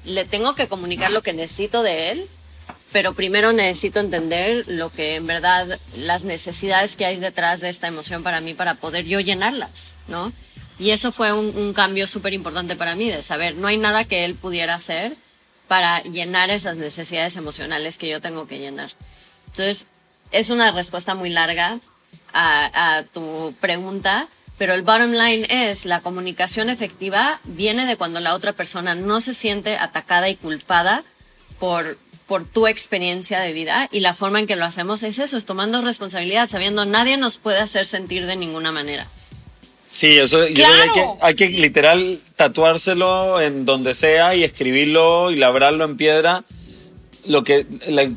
le tengo que comunicar lo que necesito de él pero primero necesito entender lo que en verdad, las necesidades que hay detrás de esta emoción para mí para poder yo llenarlas, ¿no? Y eso fue un, cambio súper importante para mí, de saber, no hay nada que él pudiera hacer para llenar esas necesidades emocionales que yo tengo que llenar. Entonces, es una respuesta muy larga a, a tu pregunta, pero el bottom line es, la comunicación efectiva viene de cuando la otra persona no se siente atacada y culpada por por tu experiencia de vida y la forma en que lo hacemos es eso, es tomando responsabilidad, sabiendo nadie nos puede hacer sentir de ninguna manera.
Sí, eso yo creo que hay, que literal tatuárselo en donde sea y escribirlo y labrarlo en piedra. Lo que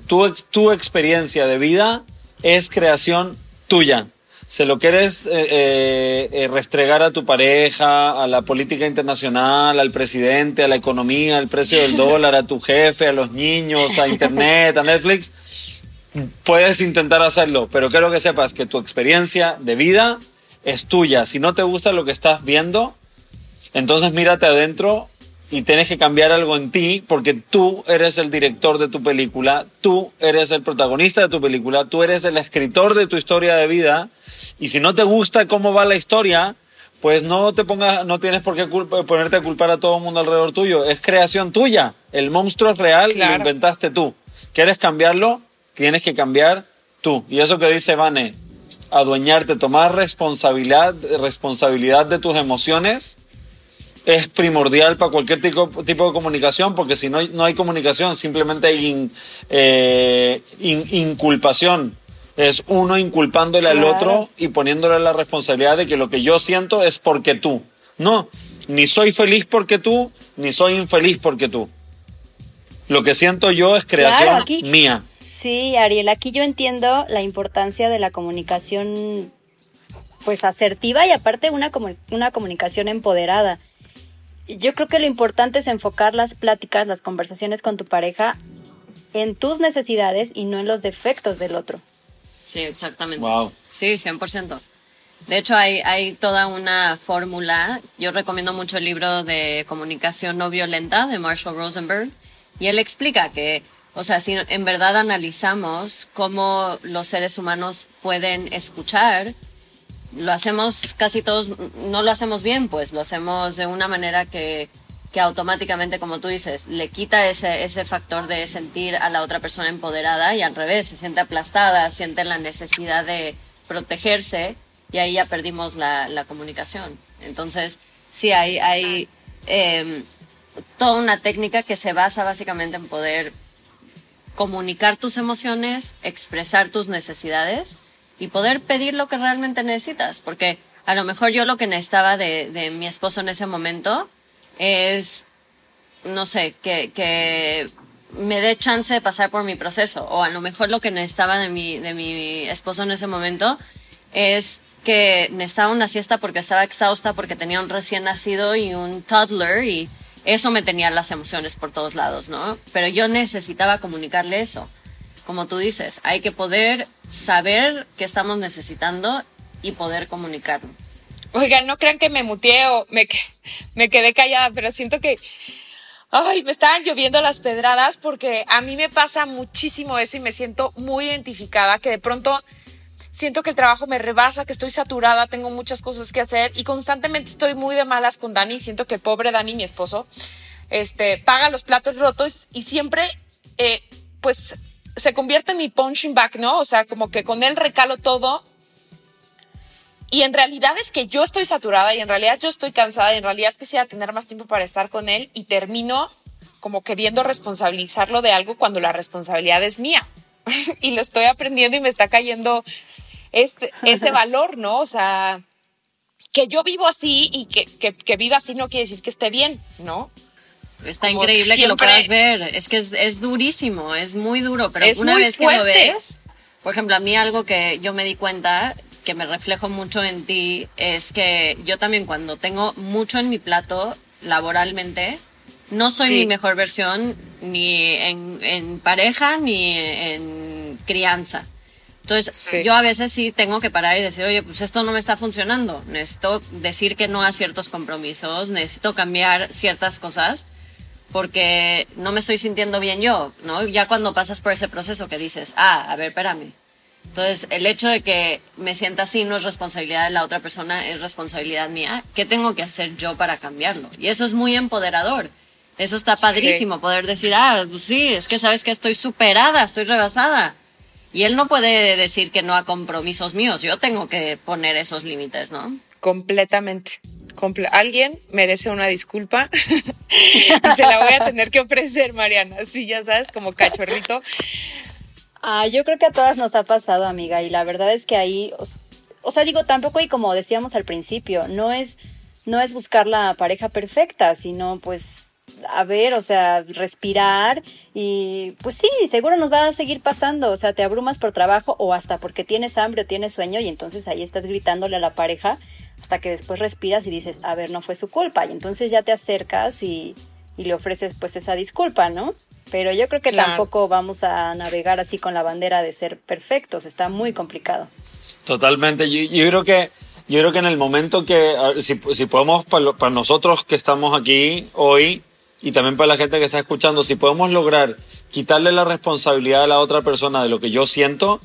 tu, tu experiencia de vida es creación tuya se lo quieres eh, eh, eh, restregar a tu pareja, a la política internacional, al presidente, a la economía, al precio del [laughs] dólar, a tu jefe, a los niños, a internet, a Netflix, puedes intentar hacerlo, pero quiero que sepas que tu experiencia de vida es tuya. Si no te gusta lo que estás viendo, entonces mírate adentro y tienes que cambiar algo en ti porque tú eres el director de tu película, tú eres el protagonista de tu película, tú eres el escritor de tu historia de vida y si no te gusta cómo va la historia, pues no te pongas, no tienes por qué ponerte a culpar a todo el mundo alrededor tuyo. Es creación tuya. El monstruo es real y lo inventaste tú. ¿Quieres cambiarlo? Tienes que cambiar tú. Y eso que dice Vane, adueñarte, tomar responsabilidad, responsabilidad de tus emociones es primordial para cualquier tipo, tipo de comunicación, porque si no hay, no hay comunicación, simplemente hay eh, inculpación es uno inculpándole al otro y poniéndole la responsabilidad de que lo que yo siento es porque tú. No, ni soy feliz porque tú, ni soy infeliz porque tú. Lo que siento yo es creación mía.
Sí, Ariel, aquí yo entiendo la importancia de la comunicación pues asertiva y aparte una, una comunicación empoderada. Yo creo que lo importante es enfocar las pláticas, las conversaciones con tu pareja en tus necesidades y no en los defectos del otro.
Sí, exactamente. Wow. Sí, 100%. De hecho, hay, hay toda una fórmula. Yo recomiendo mucho el libro de comunicación no violenta de Marshall Rosenberg. Y él explica que, o sea, si en verdad analizamos cómo los seres humanos pueden escuchar, lo hacemos casi todos, no lo hacemos bien, pues lo hacemos de una manera que que automáticamente, como tú dices, le quita ese, ese factor de sentir a la otra persona empoderada y al revés, se siente aplastada, siente la necesidad de protegerse y ahí ya perdimos la, la comunicación. Entonces, sí, hay, hay em, toda una técnica que se basa básicamente en poder comunicar tus emociones, expresar tus necesidades y poder pedir lo que realmente necesitas, porque a lo mejor yo lo que necesitaba de, de mi esposo en ese momento es, no sé, que, que me dé chance de pasar por mi proceso. O a lo mejor lo que necesitaba de mi, de mi esposo en ese momento es que necesitaba una siesta porque estaba exhausta, porque tenía un recién nacido y un toddler y eso me tenía las emociones por todos lados, ¿no? Pero yo necesitaba comunicarle eso. Como tú dices, hay que poder saber qué estamos necesitando y poder comunicarlo.
Oigan, no crean que me muteé o me, me quedé callada, pero siento que, ay, me estaban lloviendo las pedradas porque a mí me pasa muchísimo eso y me siento muy identificada, que de pronto siento que el trabajo me rebasa, que estoy saturada, tengo muchas cosas que hacer y constantemente estoy muy de malas con Dani. Siento que pobre Dani, mi esposo, este, paga los platos rotos y siempre, eh, pues, se convierte en mi punching back, ¿no? O sea, como que con él recalo todo. Y en realidad es que yo estoy saturada y en realidad yo estoy cansada y en realidad quisiera tener más tiempo para estar con él y termino como queriendo responsabilizarlo de algo cuando la responsabilidad es mía. [laughs] y lo estoy aprendiendo y me está cayendo este, ese [laughs] valor, ¿no? O sea, que yo vivo así y que, que, viva así no quiere decir que esté bien, ¿no?
Está increíble que lo puedas ver. Es que es, durísimo, es muy duro, pero una vez que lo ves, por ejemplo, a mí algo que yo me di cuenta que me reflejo mucho en ti es que yo también cuando tengo mucho en mi plato laboralmente, no soy mi mejor versión ni en, pareja ni en crianza. Entonces, yo a veces sí tengo que parar y decir, oye, pues esto no me está funcionando. Necesito decir que no a ciertos compromisos, necesito cambiar ciertas cosas porque no me estoy sintiendo bien yo, ¿no? Ya cuando pasas por ese proceso que dices, ah, a ver, espérame. Entonces, el hecho de que me sienta así no es responsabilidad de la otra persona, es responsabilidad mía. ¿Qué tengo que hacer yo para cambiarlo? Y eso es muy empoderador. Eso está padrísimo, poder decir, ah, pues sí, es que sabes que estoy superada, estoy rebasada. Y él no puede decir que no a compromisos míos, yo tengo que poner esos límites, ¿no?
Completamente alguien merece una disculpa [laughs] y se la voy a tener que ofrecer, Mariana. Sí, ya sabes, como cachorrito.
Ah, yo creo que a todas nos ha pasado, amiga, y la verdad es que ahí, o, sea, digo, tampoco y como decíamos al principio, no es, no es buscar la pareja perfecta, sino pues a ver, o sea, respirar y pues sí, seguro nos va a seguir pasando, o sea, te abrumas por trabajo o hasta porque tienes hambre o tienes sueño y entonces ahí estás gritándole a la pareja hasta que después respiras y dices, a ver, no fue su culpa. Y entonces ya te acercas y, le ofreces pues esa disculpa, ¿no? Pero yo creo que tampoco vamos a navegar así con la bandera de ser perfectos, está muy complicado.
Totalmente, yo, creo que yo creo que en el momento que, si, si podemos, para, para nosotros que estamos aquí hoy y también para la gente que está escuchando, si podemos lograr quitarle la responsabilidad a la otra persona de lo que yo siento,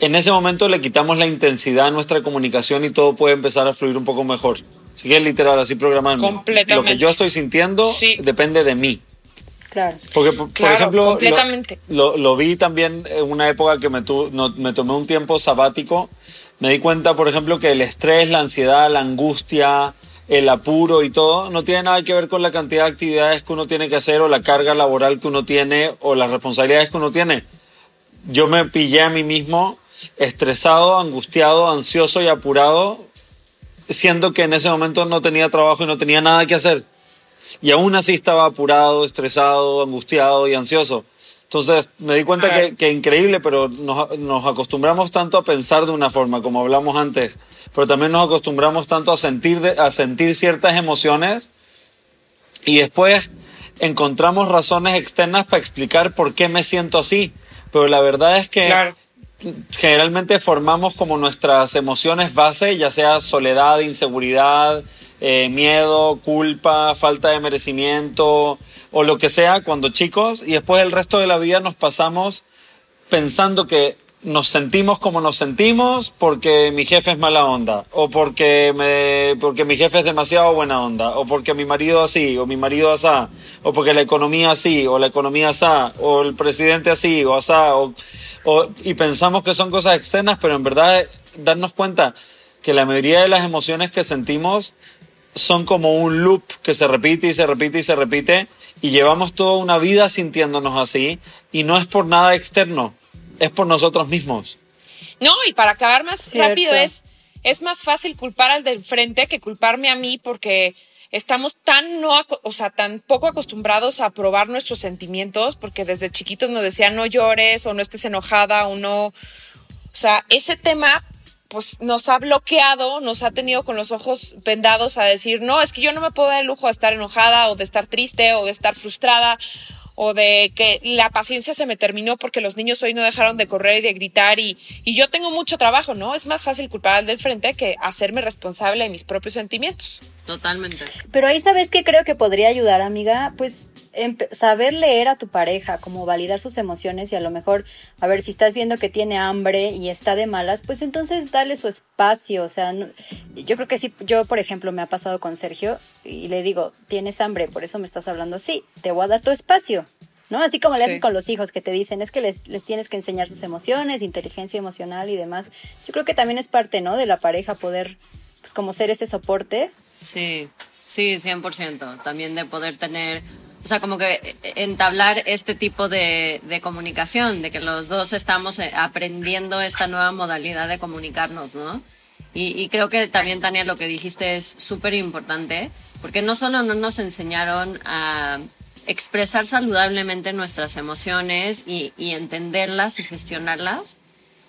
en ese momento le quitamos la intensidad a nuestra comunicación y todo puede empezar a fluir un poco mejor. Así que es literal, así programarme.
Completamente.
Lo que yo estoy sintiendo depende de mí.
Claro.
Porque, por, ejemplo, Lo, vi también en una época que me, me tomé un tiempo sabático. Me di cuenta, por ejemplo, que el estrés, la ansiedad, la angustia, el apuro y todo no tiene nada que ver con la cantidad de actividades que uno tiene que hacer o la carga laboral que uno tiene o las responsabilidades que uno tiene. Yo me pillé a mí mismo estresado, angustiado, ansioso y apurado, siendo que en ese momento no tenía trabajo y no tenía nada que hacer. Y aún así estaba apurado, estresado, angustiado y ansioso. Entonces me di cuenta que, que increíble, pero nos, nos, acostumbramos tanto a pensar de una forma, como hablamos antes, pero también nos acostumbramos tanto a sentir, a sentir ciertas emociones y después encontramos razones externas para explicar por qué me siento así. Pero la verdad es que generalmente formamos como nuestras emociones base, ya sea soledad, inseguridad, eh, miedo, culpa, falta de merecimiento o lo que sea cuando chicos y después el resto de la vida nos pasamos pensando que nos sentimos como nos sentimos porque mi jefe es mala onda o porque porque mi jefe es demasiado buena onda o porque mi marido así o mi marido asá o porque la economía así o la economía asá o el presidente así o asá y pensamos que son cosas externas, pero en verdad darnos cuenta que la mayoría de las emociones que sentimos son como un loop que se repite y se repite y se repite y llevamos toda una vida sintiéndonos así y no es por nada externo, es por nosotros mismos.
No, y para acabar más rápido es, es más fácil culpar al del frente que culparme a mí porque estamos tan no, o sea, tan poco acostumbrados a probar nuestros sentimientos, porque desde chiquitos nos decían no llores o no estés enojada o no, o sea, ese tema pues nos ha bloqueado, nos ha tenido con los ojos vendados a decir, no, es que yo no me puedo dar el lujo de estar enojada o de estar triste o de estar frustrada o de que la paciencia se me terminó porque los niños hoy no dejaron de correr y de gritar y, y yo tengo mucho trabajo, ¿no? Es más fácil culpar al del frente que hacerme responsable de mis propios sentimientos.
Totalmente.
Pero ahí sabes que creo que podría ayudar, amiga, pues saber leer a tu pareja, como validar sus emociones y a lo mejor, a ver, si estás viendo que tiene hambre y está de malas, pues entonces dale su espacio, o sea, yo creo que sí, yo por ejemplo me ha pasado con Sergio y le digo, tienes hambre, por eso me estás hablando así, te voy a dar tu espacio, ¿no? Así como le haces con los hijos que te dicen, es que les, les, tienes que enseñar sus emociones, inteligencia emocional y demás. Yo creo que también es parte, ¿no? De la pareja poder, pues como ser ese soporte.
Sí, sí, 100%. También de poder tener o sea, como que eh, entablar este tipo de, de, comunicación, de que los dos estamos eh, aprendiendo esta nueva modalidad de comunicarnos, ¿no? Y, y creo que también, Tania, lo que dijiste es súper importante, porque no solo no nos enseñaron a expresar saludablemente nuestras emociones y, y entenderlas y gestionarlas,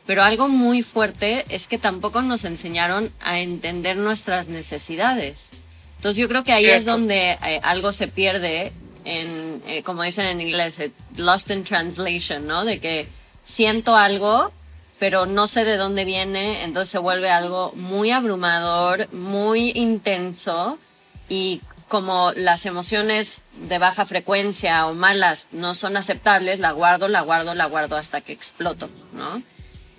pero algo muy fuerte es que tampoco nos enseñaron a entender nuestras necesidades. Entonces yo creo que ahí es donde eh, algo se pierde en, eh, como dicen en inglés, eh, lost in translation, ¿no? De que siento algo, pero no sé de dónde viene, entonces se vuelve algo muy abrumador, muy intenso y como las emociones de baja frecuencia o malas no son aceptables, la guardo, la guardo, la guardo hasta que exploto, ¿no?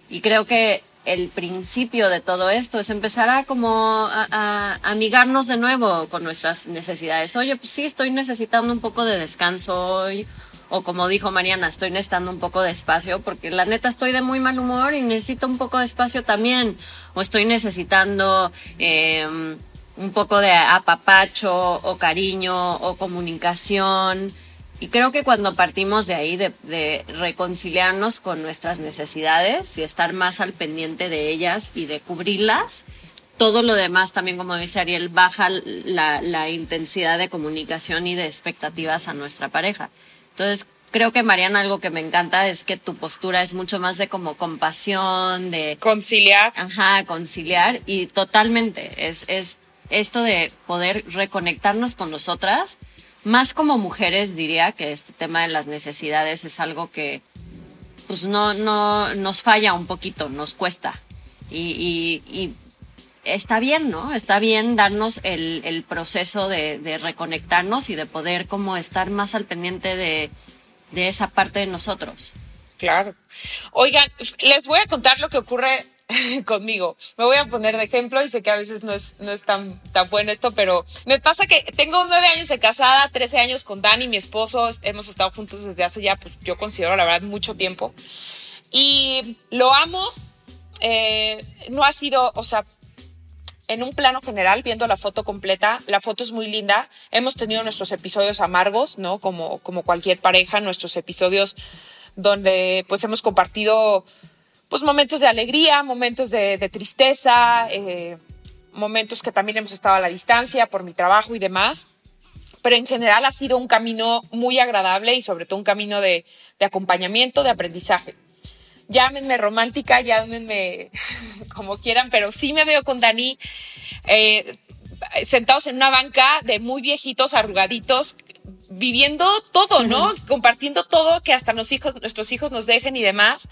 Y creo que el principio de todo esto es empezar a como a, amigarnos de nuevo con nuestras necesidades. Oye, pues sí, estoy necesitando un poco de descanso hoy. O como dijo Mariana, estoy necesitando un poco de espacio porque la neta estoy de muy mal humor y necesito un poco de espacio también. O estoy necesitando em, un poco de apapacho o cariño o comunicación. Y creo que cuando partimos de ahí, de, reconciliarnos con nuestras necesidades y estar más al pendiente de ellas y de cubrirlas, todo lo demás también, como dice Ariel, baja la, la intensidad de comunicación y de expectativas a nuestra pareja. Entonces, creo que Mariana, algo que me encanta es que tu postura es mucho más de como compasión, de...
Conciliar.
Ajá, conciliar y totalmente es, es esto de poder reconectarnos con nosotras más como mujeres diría que este tema de las necesidades es algo que pues no, no nos falla un poquito, nos cuesta. Y, y, está bien, ¿no? Está bien darnos el, el proceso de, de, reconectarnos y de poder como estar más al pendiente de, de esa parte de nosotros.
Claro. Oigan, les voy a contar lo que ocurre [laughs] conmigo. Me voy a poner de ejemplo y sé que a veces no es, no es tan, tan bueno esto, pero me pasa que tengo nueve años de casada, trece años con Dani, mi esposo, hemos estado juntos desde hace ya, pues yo considero la verdad mucho tiempo. Y lo amo, eh, no ha sido, o sea, en un plano general, viendo la foto completa, la foto es muy linda. Hemos tenido nuestros episodios amargos, ¿no? Como, como cualquier pareja, nuestros episodios donde pues hemos compartido pues momentos de alegría, momentos de, tristeza, eh, momentos que también hemos estado a la distancia por mi trabajo y demás. Pero en general ha sido un camino muy agradable y sobre todo un camino de, acompañamiento, de aprendizaje. Llámenme romántica, llámenme [laughs] como quieran, pero sí me veo con Dani eh, sentados en una banca de muy viejitos, arrugaditos, viviendo todo, ¿no? Compartiendo todo que hasta los hijos, nuestros hijos nos dejen y demás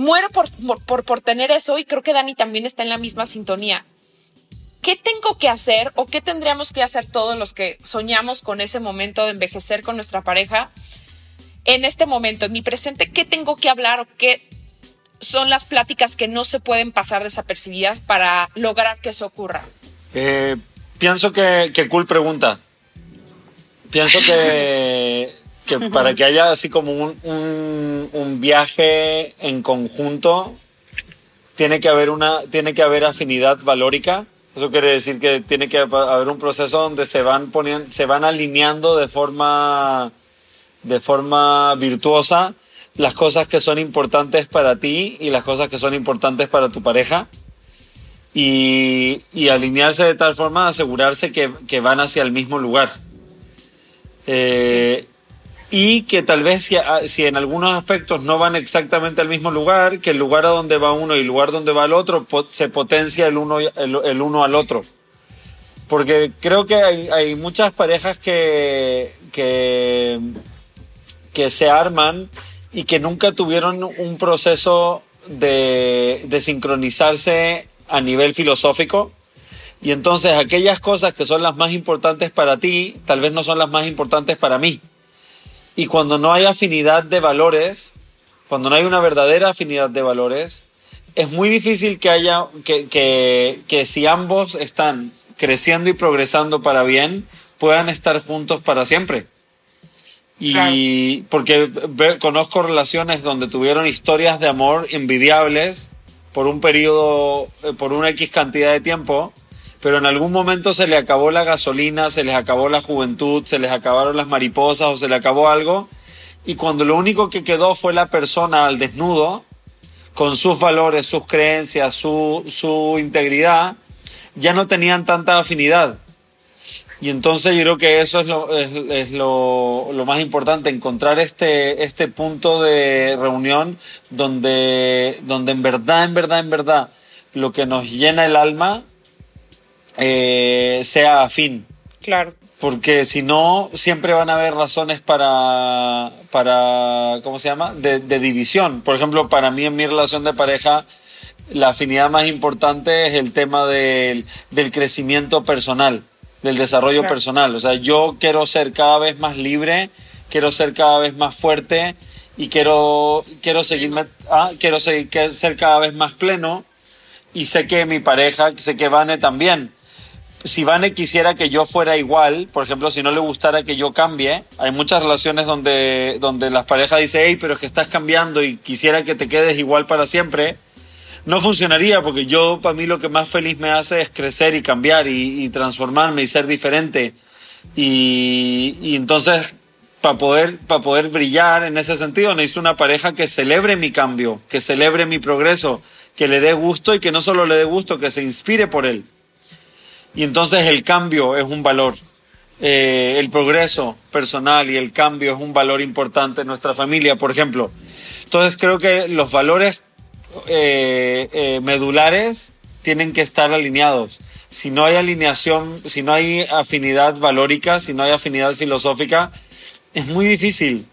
muero por, por, por tener eso y creo que Dani también está en la misma sintonía. ¿Qué tengo que hacer o qué tendríamos que hacer todos los que soñamos con ese momento de envejecer con nuestra pareja? En este momento, en mi presente, ¿qué tengo que hablar o qué son las pláticas que no se pueden pasar desapercibidas para lograr que eso ocurra?
Eh, pienso que, que cool pregunta. Pienso que [laughs] para que haya así como un, un, viaje en conjunto, tiene que haber una, tiene que haber afinidad valórica. Eso quiere decir que tiene que haber un proceso donde se van poniendo, se van alineando de forma, de forma virtuosa las cosas que son importantes para ti y las cosas que son importantes para tu pareja. Y, alinearse de tal forma, asegurarse que, que van hacia el mismo lugar. Eh, y que tal vez si, ah, si, en algunos aspectos no van exactamente al mismo lugar, que el lugar a donde va uno y el lugar donde va el otro se potencia el uno, el, uno al otro. Porque creo que hay, hay muchas parejas que, que, que se arman y que nunca tuvieron un proceso de, de sincronizarse a nivel filosófico Y entonces aquellas cosas que son las más importantes para ti, tal vez no son las más importantes para mí. Y cuando no hay afinidad de valores, cuando no hay una verdadera afinidad de valores, es muy difícil que haya, que, que, que si ambos están creciendo y progresando para bien, puedan estar juntos para siempre. Y porque conozco relaciones donde tuvieron historias de amor envidiables por un periodo, eh, por una X cantidad de tiempo, pero en algún momento se le acabó la gasolina, se les acabó la juventud, se les acabaron las mariposas o se le acabó algo. Y cuando lo único que quedó fue la persona al desnudo, con sus valores, sus creencias, su, su integridad, ya no tenían tanta afinidad. Y entonces yo creo que eso es lo, es, lo, lo, más importante, encontrar este, este punto de reunión donde, donde en verdad, en verdad, en verdad, lo que nos llena el alma eh, sea afín.
Claro.
Porque si no, siempre van a haber razones para, para ¿cómo se llama? De, de división. Por ejemplo, para mí en mi relación de pareja, la afinidad más importante es el tema del, del crecimiento personal del desarrollo personal. O sea, yo quiero ser cada vez más libre, quiero ser cada vez más fuerte y quiero, quiero, seguirme, ah, quiero seguir, ser cada vez más pleno. Y sé que mi pareja, sé que Vane también. Si Vane quisiera que yo fuera igual, por ejemplo, si no le gustara que yo cambie, hay muchas relaciones donde, donde las parejas dicen, hey, pero es que estás cambiando y quisiera que te quedes igual para siempre no funcionaría porque yo, para mí, lo que más feliz me hace es crecer y cambiar y, transformarme y ser diferente. Y, y entonces, para poder, para poder brillar en ese sentido, necesito una pareja que celebre mi cambio, que celebre mi progreso, que le dé gusto y que no solo le dé gusto, que se inspire por él. Y entonces el cambio es un valor. Eh, el progreso personal y el cambio es un valor importante en nuestra familia, por ejemplo. Entonces creo que los valores eh, eh, medulares tienen que estar alineados. Si no hay alineación, si no hay afinidad valórica, si no hay afinidad filosófica, es muy difícil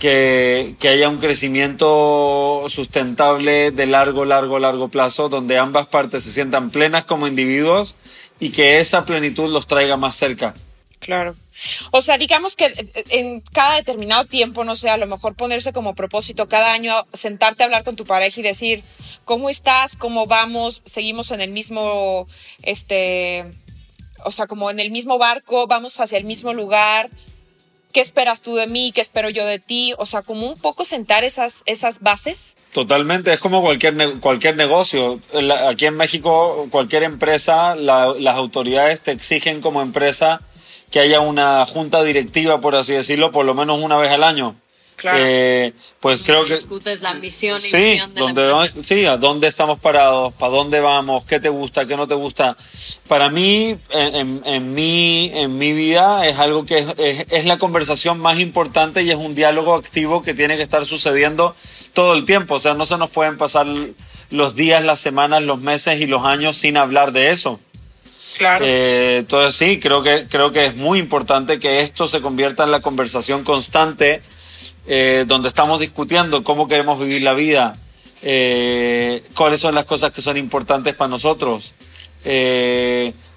que, que, haya un crecimiento sustentable de largo, largo, largo plazo, donde ambas partes se sientan plenas como individuos y que esa plenitud los traiga más cerca.
Claro. O sea, digamos que en cada determinado tiempo, no sé, a lo mejor ponerse como propósito cada año, sentarte a hablar con tu pareja y decir, ¿cómo estás? ¿Cómo vamos? Seguimos en el mismo, este, o sea, como en el mismo barco, vamos hacia el mismo lugar. ¿Qué esperas tú de mí? ¿Qué espero yo de ti? O sea, como un poco sentar esas, esas bases.
Totalmente, es como cualquier, cualquier negocio. Aquí en México, cualquier empresa, las autoridades te exigen como empresa que haya una junta directiva, por así decirlo, por lo menos una vez al año.
Claro.
Eh, pues creo que
discutes la misión y
sí,
visión de
donde,
la
sí, a dónde estamos parados, para dónde vamos, qué te gusta, qué no te gusta. Para mí, en, en, mi, en mi vida, es algo que es, es, la conversación más importante y es un diálogo activo que tiene que estar sucediendo todo el tiempo. O sea, no se nos pueden pasar los días, las semanas, los meses y los años sin hablar de eso.
Claro.
Eh, entonces sí, creo que, creo que es muy importante que esto se convierta en la conversación constante eh, donde estamos discutiendo cómo queremos vivir la vida, eh, cuáles son las cosas que son importantes para nosotros,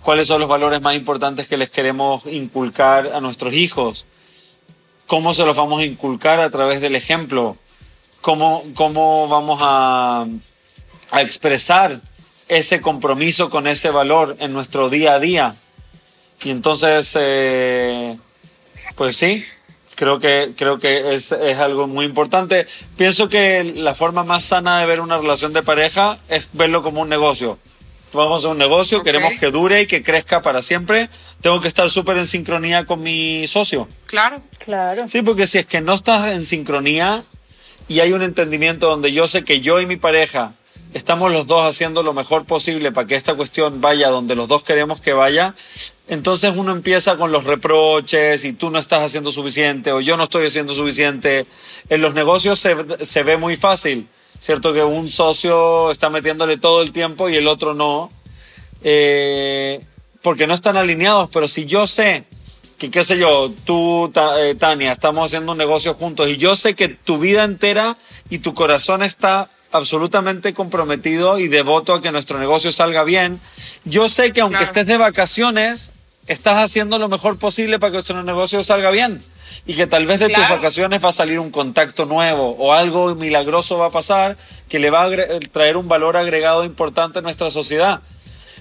cuáles son los valores más importantes que les queremos inculcar a nuestros hijos, cómo se los vamos a inculcar a través del ejemplo, cómo, cómo vamos a, a expresar ese compromiso con ese valor en nuestro día a día. Y entonces, eh, pues sí, creo que, creo que es, es, algo muy importante. Pienso que la forma más sana de ver una relación de pareja es verlo como un negocio. Vamos a un negocio, okay. queremos que dure y que crezca para siempre. Tengo que estar súper en sincronía con mi socio.
Claro,
claro.
Sí, porque si es que no estás en sincronía y hay un entendimiento donde yo sé que yo y mi pareja estamos los dos haciendo lo mejor posible para que esta cuestión vaya donde los dos queremos que vaya, entonces uno empieza con los reproches y tú no estás haciendo suficiente o yo no estoy haciendo suficiente. En los negocios se, se ve muy fácil, ¿cierto? Que un socio está metiéndole todo el tiempo y el otro no, eh, porque no están alineados, pero si yo sé que, qué sé yo, tú, Tania, estamos haciendo un negocio juntos y yo sé que tu vida entera y tu corazón está absolutamente comprometido y devoto a que nuestro negocio salga bien. Yo sé que aunque estés de vacaciones, estás haciendo lo mejor posible para que nuestro negocio salga bien. Y que tal vez de tus vacaciones va a salir un contacto nuevo o algo milagroso va a pasar que le va a traer un valor agregado importante a nuestra sociedad.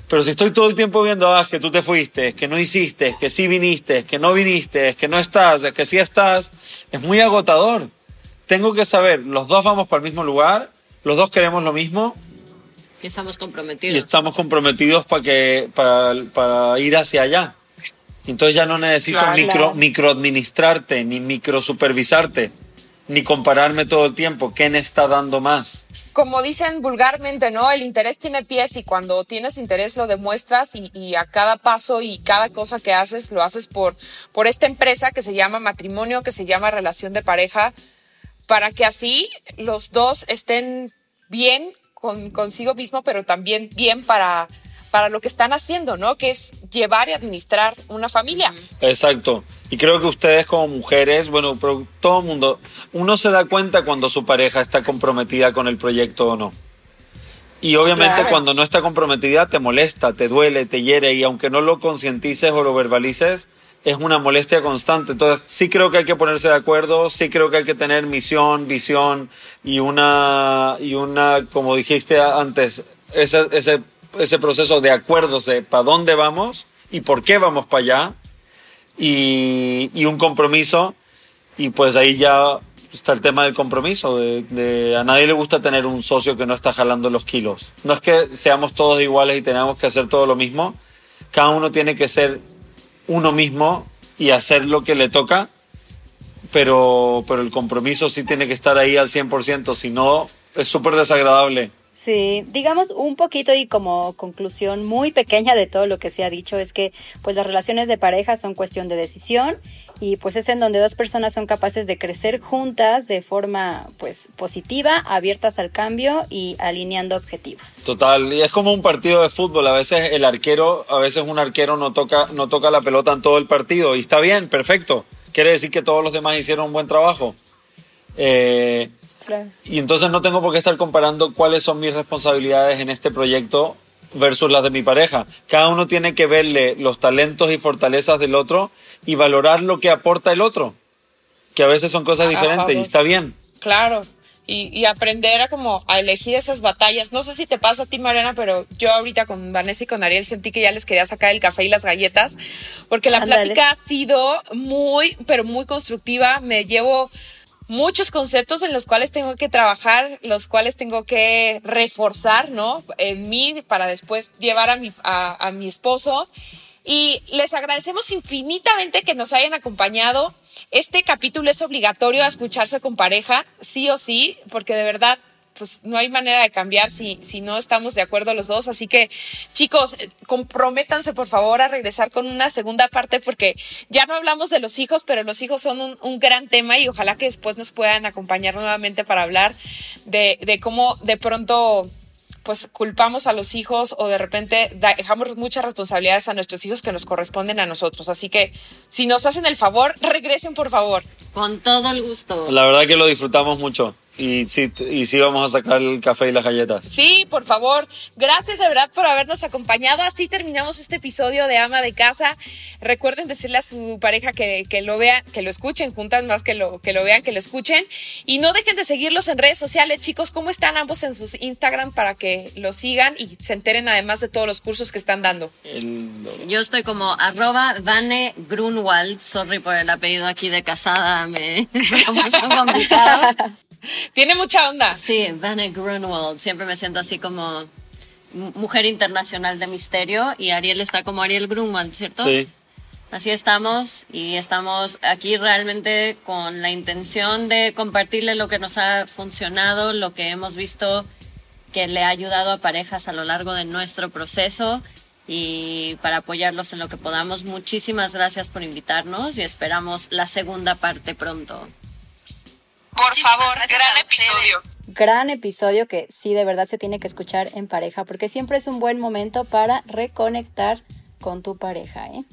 Pero si estoy todo el tiempo viendo, ah, que tú te fuiste, que no hiciste, que sí viniste, que no viniste, que no estás, que sí estás, es muy agotador. Tengo que saber, los dos vamos para el mismo lugar, los dos queremos lo mismo.
Y estamos comprometidos.
Y estamos comprometidos para que para, para ir hacia allá. Entonces ya no necesito micro, microadministrarte, ni microsupervisarte, ni compararme todo el tiempo. ¿Quién está dando más?
Como dicen vulgarmente, ¿no? El interés tiene pies y cuando tienes interés lo demuestras y, y, a cada paso y cada cosa que haces lo haces por, por esta empresa que se llama matrimonio, que se llama relación de pareja, para que así los dos estén bien con, consigo mismo, pero también bien para, para lo que están haciendo, ¿no? Que es llevar y administrar una familia.
Exacto. Y creo que ustedes como mujeres, bueno, pero todo el mundo, uno se da cuenta cuando su pareja está comprometida con el proyecto o no. Y obviamente cuando no está comprometida te molesta, te duele, te hiere y aunque no lo concientices o lo verbalices, es una molestia constante. Entonces, sí creo que hay que ponerse de acuerdo, sí creo que hay que tener misión, visión y una, y una como dijiste antes, ese, ese, ese proceso de acuerdos de para dónde vamos y por qué vamos para allá y, y un compromiso. Y pues ahí ya está el tema del compromiso. De, de, a nadie le gusta tener un socio que no está jalando los kilos. No es que seamos todos iguales y tenemos que hacer todo lo mismo. Cada uno tiene que ser uno mismo y hacer lo que le toca, pero, pero el compromiso sí tiene que estar ahí al 100%, si no es súper desagradable.
Sí, digamos un poquito y como conclusión muy pequeña de todo lo que se ha dicho es que pues las relaciones de pareja son cuestión de decisión y pues es en donde dos personas son capaces de crecer juntas de forma pues positiva, abiertas al cambio y alineando objetivos.
Total, y es como un partido de fútbol, a veces el arquero, a veces un arquero no toca no toca la pelota en todo el partido y está bien, perfecto. Quiere decir que todos los demás hicieron un buen trabajo. Eh, y entonces no tengo por qué estar comparando cuáles son mis responsabilidades en este proyecto versus las de mi pareja. Cada uno tiene que verle los talentos y fortalezas del otro y valorar lo que aporta el otro, que a veces son cosas diferentes y está bien.
Claro. Y, aprender a como a elegir esas batallas. No sé si te pasa a ti, Mariana, pero yo ahorita con Vanessa y con Ariel sentí que ya les quería sacar el café y las galletas, porque la plática ha sido muy, pero muy constructiva. Me llevo muchos conceptos en los cuales tengo que trabajar, los cuales tengo que reforzar, ¿no? En mí para después llevar a mi, a, mi esposo. Y les agradecemos infinitamente que nos hayan acompañado. Este capítulo es obligatorio a escucharse con pareja, sí o sí, porque de verdad pues no hay manera de cambiar si, si no estamos de acuerdo los dos. Así que, chicos, eh, comprométanse por favor a regresar con una segunda parte porque ya no hablamos de los hijos, pero los hijos son un, un gran tema y ojalá que después nos puedan acompañar nuevamente para hablar de, de cómo de pronto pues culpamos a los hijos o de repente dejamos muchas responsabilidades a nuestros hijos que nos corresponden a nosotros. Así que si nos hacen el favor, regresen por favor.
Con todo el gusto.
La verdad que lo disfrutamos mucho. Y sí, y sí vamos a sacar el café y las galletas.
Sí, por favor. Gracias de verdad por habernos acompañado. Así terminamos este episodio de Ama de Casa. Recuerden decirle a su pareja que, que lo vean, que lo escuchen juntas, más que lo, que lo vean, que lo escuchen. Y no dejen de seguirlos en redes sociales, chicos. ¿Cómo están ambos en sus Instagram para que los sigan y se enteren además de todos los cursos que están dando?
Yo estoy como arroba Dane Grunwald. Sorry por el apellido aquí de casada. Me [laughs] es muy complicado.
Tiene mucha onda.
Sí, Vanna Grunwald. Siempre me siento así como mujer internacional de misterio y Ariel está como Ariel Grunwald, ¿cierto?
Sí.
Así estamos y estamos aquí realmente con la intención de compartirle lo que nos ha funcionado, lo que hemos visto que le ha ayudado a parejas a lo largo de nuestro proceso y para apoyarlos en lo que podamos. Muchísimas gracias por invitarnos y esperamos la segunda parte pronto.
Por favor, gran episodio.
Gran episodio que sí, de verdad se tiene que escuchar en pareja, porque siempre es un buen momento para reconectar con tu pareja. ¿eh?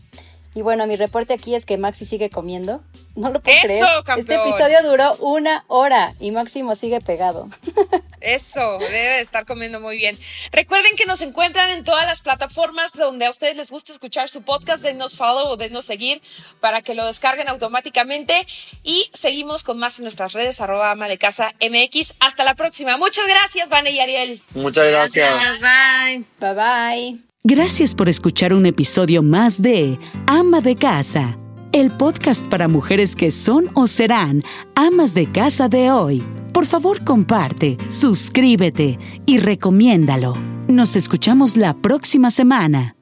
Y bueno, mi reporte aquí es que Maxi sigue comiendo. No lo puedo
Eso,
creer.
campeón.
Este episodio duró una hora y Máximo sigue pegado.
Eso, debe de estar comiendo muy bien. Recuerden que nos encuentran en todas las plataformas donde a ustedes les gusta escuchar su podcast, denos follow o denos seguir para que lo descarguen automáticamente. Y seguimos con más en nuestras redes, arroba ama de casa MX. Hasta la próxima. Muchas gracias, Vane y Ariel.
Muchas gracias.
Bye.
Bye bye.
Gracias por escuchar un episodio más de Ama de Casa, el podcast para mujeres que son o serán amas de casa de hoy. Por favor, comparte, suscríbete y recomiéndalo. Nos escuchamos la próxima semana.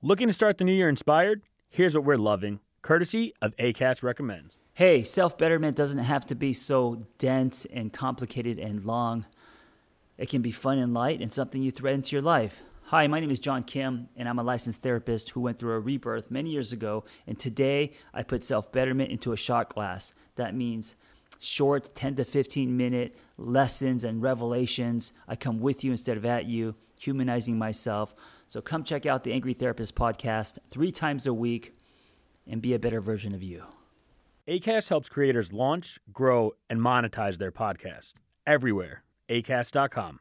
Looking to start the new year inspired? Here's what we're loving, courtesy of ACAST Recommends.
Hey, self betterment doesn't have to be so dense and complicated and long. It can be fun and light and something you thread into your life. Hi, my name is John Kim, and I'm a licensed therapist who went through a rebirth many years ago. And today I put self betterment into a shot glass. That means short 10 to 15 minute lessons and revelations. I come with you instead of at you, humanizing myself. So come check out the Angry Therapist podcast three times a week and be a better version of you.
ACAST helps creators launch, grow, and monetize their podcast everywhere. ACAST.com.